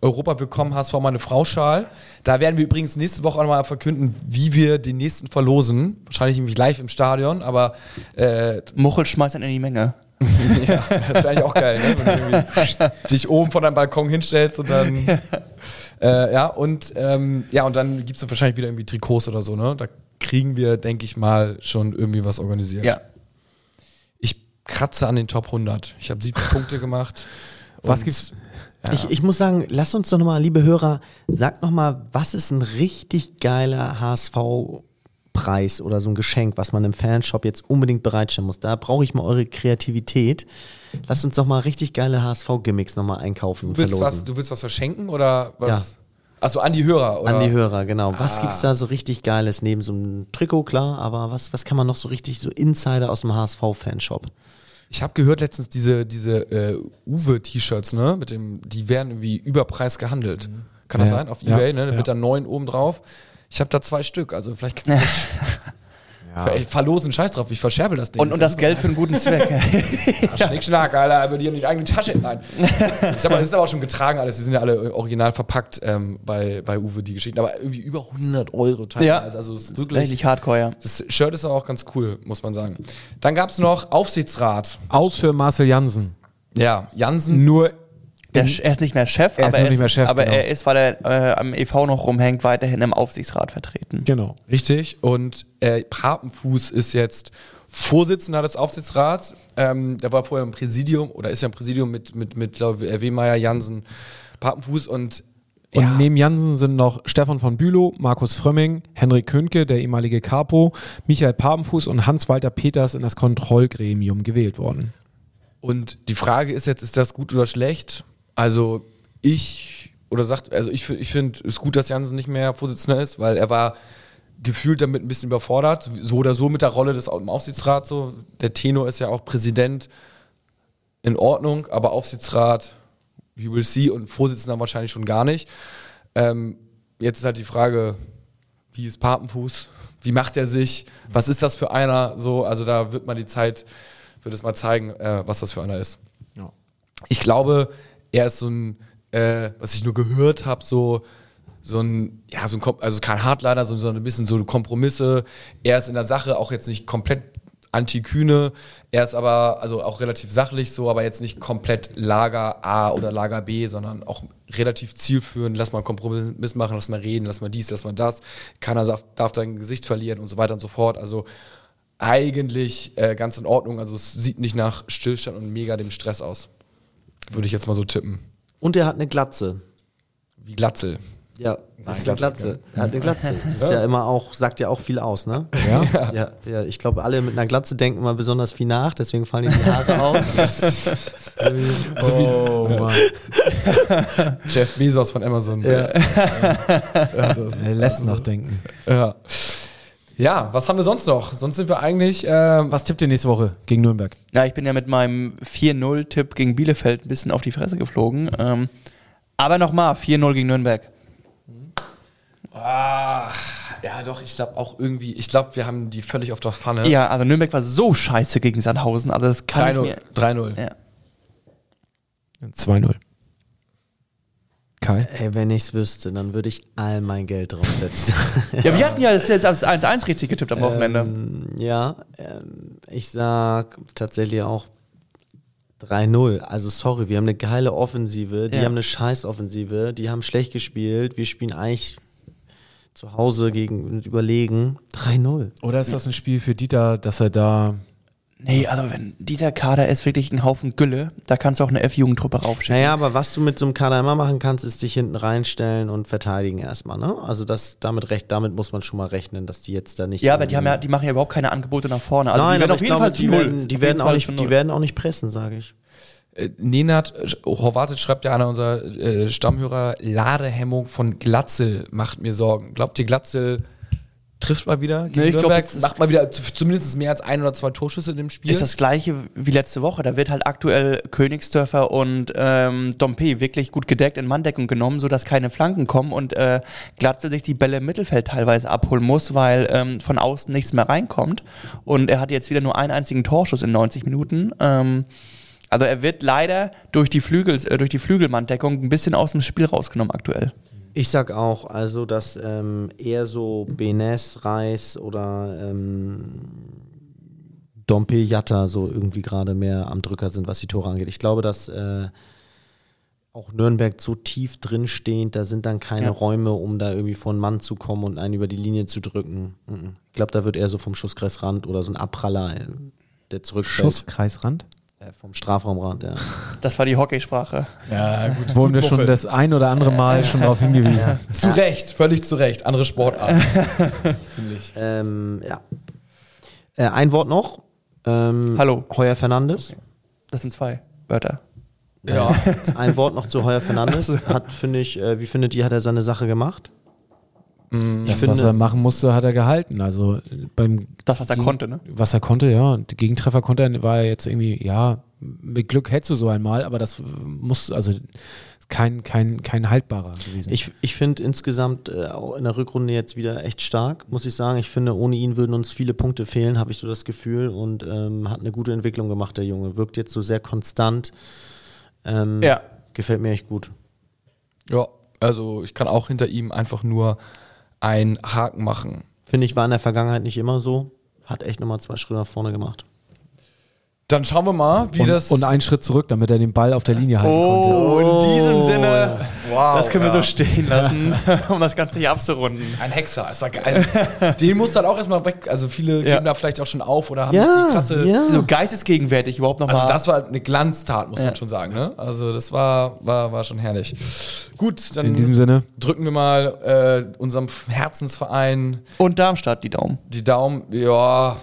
S2: Europa Willkommen HSV meine Frau Schal. Da werden wir übrigens nächste Woche auch nochmal verkünden, wie wir den nächsten verlosen. Wahrscheinlich nämlich live im Stadion, aber äh,
S4: Muchel schmeißt dann in die Menge.
S2: ja, das wäre eigentlich auch geil, ne? wenn du dich oben von deinem Balkon hinstellst und dann. Äh, ja, und ähm, ja, und dann gibt es wahrscheinlich wieder irgendwie Trikots oder so, ne? Da kriegen wir, denke ich mal, schon irgendwie was organisiert.
S4: Ja.
S2: kratze an den Top 100. Ich habe 70 Punkte gemacht.
S1: Was gibt's?
S2: Ja.
S3: Ich, ich muss sagen, lasst uns doch nochmal, liebe Hörer, sagt nochmal, was ist ein richtig geiler HSV-Preis oder so ein Geschenk, was man im Fanshop jetzt unbedingt bereitstellen muss? Da brauche ich mal eure Kreativität. Lasst uns doch mal richtig geile HSV-Gimmicks nochmal einkaufen und
S2: Du willst, was,
S3: verlosen.
S2: du willst was verschenken oder was? Achso, an die Hörer, oder?
S3: An die Hörer, genau. Was
S2: Ah.
S3: gibt's da so richtig Geiles neben so einem Trikot, klar, aber was, was kann man noch so richtig, so Insider aus dem HSV-Fanshop?
S2: Ich habe gehört letztens diese, diese äh, Uwe-T-Shirts, ne? Mit dem, die werden irgendwie überpreis gehandelt. Kann das
S1: Ja.
S2: sein? Auf
S1: Ja.
S2: Ebay, ne?
S1: Ja.
S2: Mit dann neun oben drauf. Ich habe da zwei Stück, also vielleicht Ver- verlosen, scheiß drauf, ich verscherbel das Ding.
S4: Und, und das Geld für einen guten Zweck.
S2: Ja, Schnickschnack, Alter, aber die haben die eigene Tasche. Nein. Ich sag mal, das ist aber auch schon getragen alles. Die sind ja alle original verpackt ähm, bei, bei Uwe, die Geschichten. Aber irgendwie über 100 Euro teilweise.
S4: Ja.
S2: Also es ist wirklich.
S4: Richtig hardcore, ja.
S2: Das Shirt ist auch ganz cool, muss man sagen. Dann gab es noch Aufsichtsrat.
S1: Aus für Marcel Jansen.
S2: Ja, Jansen.
S1: Nur
S4: Der, er ist nicht mehr Chef,
S1: Er ist
S4: aber,
S1: noch nicht mehr Chef,
S4: aber
S1: genau.
S4: er ist, weil er äh, am EV noch rumhängt, weiterhin im Aufsichtsrat vertreten.
S1: genau.
S2: Richtig. Und äh, Papenfuß ist jetzt Vorsitzender des Aufsichtsrats. Ähm, der war vorher im Präsidium oder ist ja im Präsidium mit, mit, mit glaube ich, Wehmeier, Jansen, Papenfuß und
S1: Und
S2: ja,
S1: neben Jansen sind noch Stefan von Bülow, Markus Frömming, Henrik Könke, der ehemalige Capo, Michael Papenfuß und Hans-Walter Peters in das Kontrollgremium gewählt worden.
S2: Und die Frage ist jetzt, ist das gut oder schlecht? Also ich, oder sagt, also ich, ich finde es gut, dass Jansen nicht mehr Vorsitzender ist, weil er war gefühlt damit ein bisschen überfordert, so oder so mit der Rolle des Au- im Aufsichtsrat. So. Der Tenor ist ja auch Präsident in Ordnung, aber Aufsichtsrat, you will see, und Vorsitzender wahrscheinlich schon gar nicht. Ähm, jetzt ist halt die Frage, wie ist Papenfuß? Wie macht er sich? Was ist das für einer? So, also da wird mal die Zeit, wird es mal zeigen, äh, was das für einer ist. Ich glaube, er ist so ein, äh, was ich nur gehört habe, so, so ein, ja, so ein, also kein Hardliner, sondern ein bisschen so Kompromisse. Er ist in der Sache auch jetzt nicht komplett anti-Kühne. Er ist aber, also auch relativ sachlich so, aber jetzt nicht komplett Lager A oder Lager B, sondern auch relativ zielführend. Lass mal einen Kompromiss machen, lass mal reden, lass mal dies, lass mal das. Keiner darf, darf sein Gesicht verlieren und so weiter und so fort. Also eigentlich äh, ganz in Ordnung. Also es sieht nicht nach Stillstand und mega dem Stress aus. Würde ich jetzt mal so tippen.
S3: Und er hat eine Glatze.
S2: Wie Glatzel.
S3: Ja, das ist
S2: Glatze,
S3: eine Glatze. Er hat eine Glatze. Das ist ja immer auch, sagt ja auch viel aus, ne?
S1: Ja?
S3: Ja, ja, ich glaube, alle mit einer Glatze denken immer besonders viel nach, deswegen fallen ihnen die Haare aus.
S1: Oh Mann.
S2: Jeff Bezos von Amazon.
S1: Er lässt nachdenken.
S2: Ja. Ja, was haben wir sonst noch? Sonst sind wir eigentlich. ähm,
S1: Was tippt ihr nächste Woche gegen Nürnberg?
S4: Ja, ich bin ja mit meinem 4-0-Tipp gegen Bielefeld ein bisschen auf die Fresse geflogen. Ähm, aber nochmal, 4-0 gegen Nürnberg.
S2: ah, ja, doch, ich glaube auch irgendwie. Ich glaube, wir haben die völlig auf der Pfanne.
S4: Ja, also Nürnberg war so scheiße gegen Sandhausen, also das kann ich
S2: 3-0.
S4: mir...
S2: 3-0.
S4: Ja.
S1: 2-0. Kai?
S3: Ey, wenn ich's wüsste, dann würde ich all mein Geld draufsetzen.
S4: ja, wir hatten ja das jetzt als 1-1 richtig getippt am Wochenende.
S3: ähm, ja, ähm, ich sag tatsächlich auch 3-0. Also sorry, wir haben eine geile Offensive, die
S4: Ja.
S3: haben eine scheiß Offensive, die haben schlecht gespielt, wir spielen eigentlich zu Hause gegen überlegen. 3-0.
S1: Oder ist das ein Spiel für Dieter, dass er da.
S4: Nee, also wenn dieser Kader ist wirklich ein Haufen Gülle, da kannst du auch eine F-Jugendtruppe raufschicken.
S3: Naja, aber was du mit so einem Kader immer machen kannst, ist dich hinten reinstellen und verteidigen erstmal, ne? Also das damit recht, damit muss man schon mal rechnen, dass die jetzt da nicht.
S4: Ja, aber die, haben ja, die machen ja überhaupt keine Angebote nach vorne. Also
S3: Nein,
S4: die werden auf jeden
S3: glaube,
S4: Fall zu
S3: die
S4: null.
S3: werden, die werden auch
S4: Fall
S3: nicht, die werden auch nicht pressen, sage ich.
S2: Äh, Nenad äh, Horvatic schreibt ja einer unserer äh, Stammhörer, Ladehemmung von Glatzel macht mir Sorgen. Glaubt ihr, Glatzel trifft mal wieder gegen
S4: Nee, ich glaub,
S2: Nürnberg?
S4: ist-
S2: macht mal wieder zumindest mehr als ein oder zwei Torschüsse in dem Spiel?
S4: Ist das gleiche wie letzte Woche. Da wird halt aktuell Königsdörfer und ähm, Dompe wirklich gut gedeckt in Manndeckung genommen, sodass keine Flanken kommen und äh, Glatzel sich die Bälle im Mittelfeld teilweise abholen muss, weil ähm, von außen nichts mehr reinkommt. Und er hat jetzt wieder nur einen einzigen Torschuss in 90 Minuten. Ähm, also er wird leider durch die, Flügel, äh, durch die Flügelmanndeckung ein bisschen aus dem Spiel rausgenommen aktuell.
S3: Ich sag auch, also dass ähm, eher so Benes, Reis oder ähm, Dompe Jatta so irgendwie gerade mehr am Drücker sind, was die Tore angeht. Ich glaube, dass äh, auch Nürnberg so tief drinstehend, da sind dann keine
S4: Ja.
S3: Räume, um da irgendwie vor einen Mann zu kommen und einen über die Linie zu drücken. Mhm. Ich glaube, da wird eher so vom Schusskreisrand oder so ein Abpraller. äh, der zurückfällt.
S1: Schusskreisrand.
S3: Äh, vom Strafraumrand, ja.
S4: Das war die Hockeysprache.
S2: Ja, gut.
S1: Wurden wir schon das ein oder andere Mal schon darauf hingewiesen.
S2: Zu Recht, völlig zu Recht. Andere Sportart. Finde ich.
S3: Ähm, ja. Äh, ein Wort noch. Ähm,
S4: Hallo.
S3: Heuer Fernandes.
S4: Das sind zwei Wörter.
S2: Ja.
S3: Ein Wort noch zu Heuer Fernandes. Hat, finde ich, äh, wie findet ihr, hat er seine Sache gemacht?
S1: Das,
S3: finde-
S1: was er machen musste, hat er gehalten. Also beim
S4: Das, was er
S1: Gegen-
S4: konnte, ne?
S1: was er konnte, ja. Die Gegentreffer konnte er, war er jetzt irgendwie, ja, mit Glück hättest du so einmal, aber das muss, also kein, kein, kein haltbarer gewesen.
S3: Ich, ich finde insgesamt äh, auch in der Rückrunde jetzt wieder echt stark, muss ich sagen. Ich finde, ohne ihn würden uns viele Punkte fehlen, habe ich so das Gefühl. Und ähm, hat eine gute Entwicklung gemacht, der Junge. Wirkt jetzt so sehr konstant. Ähm,
S4: Ja.
S3: Gefällt mir echt gut.
S2: ja, also ich kann auch hinter ihm einfach nur einen Haken machen.
S3: Finde ich, war in der Vergangenheit nicht immer so. Hat echt nochmal zwei Schritte nach vorne gemacht.
S2: Dann schauen wir mal, wie
S1: und,
S2: das.
S1: und einen Schritt zurück, damit er den Ball auf der Linie halten konnte.
S4: Oh, in diesem Sinne,
S2: Wow,
S4: das können wir
S2: ja.
S4: so stehen lassen, um das Ganze hier abzurunden.
S2: Ein Hexer. Es war geil. Also, den muss dann auch erstmal weg. Also viele
S4: Ja.
S2: geben da vielleicht auch schon auf oder haben
S3: Ja,
S2: nicht die Klasse.
S3: ja.
S4: So geistesgegenwärtig überhaupt nochmal.
S2: Also das war eine Glanztat, muss
S4: Ja.
S2: man schon sagen. Ne? Also das war, war, war schon herrlich. Gut, dann
S1: In diesem Sinne,
S2: drücken wir mal äh, unserem Herzensverein
S4: Und Darmstadt die Daumen.
S2: die Daumen. Ja,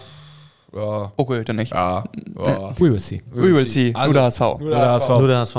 S2: ja,
S4: Okay, dann nicht.
S2: ja. ja.
S1: we will see.
S4: We will see.
S2: Also,
S4: Nur der HSV.
S2: Nur der HSV.
S3: Nur der HSV.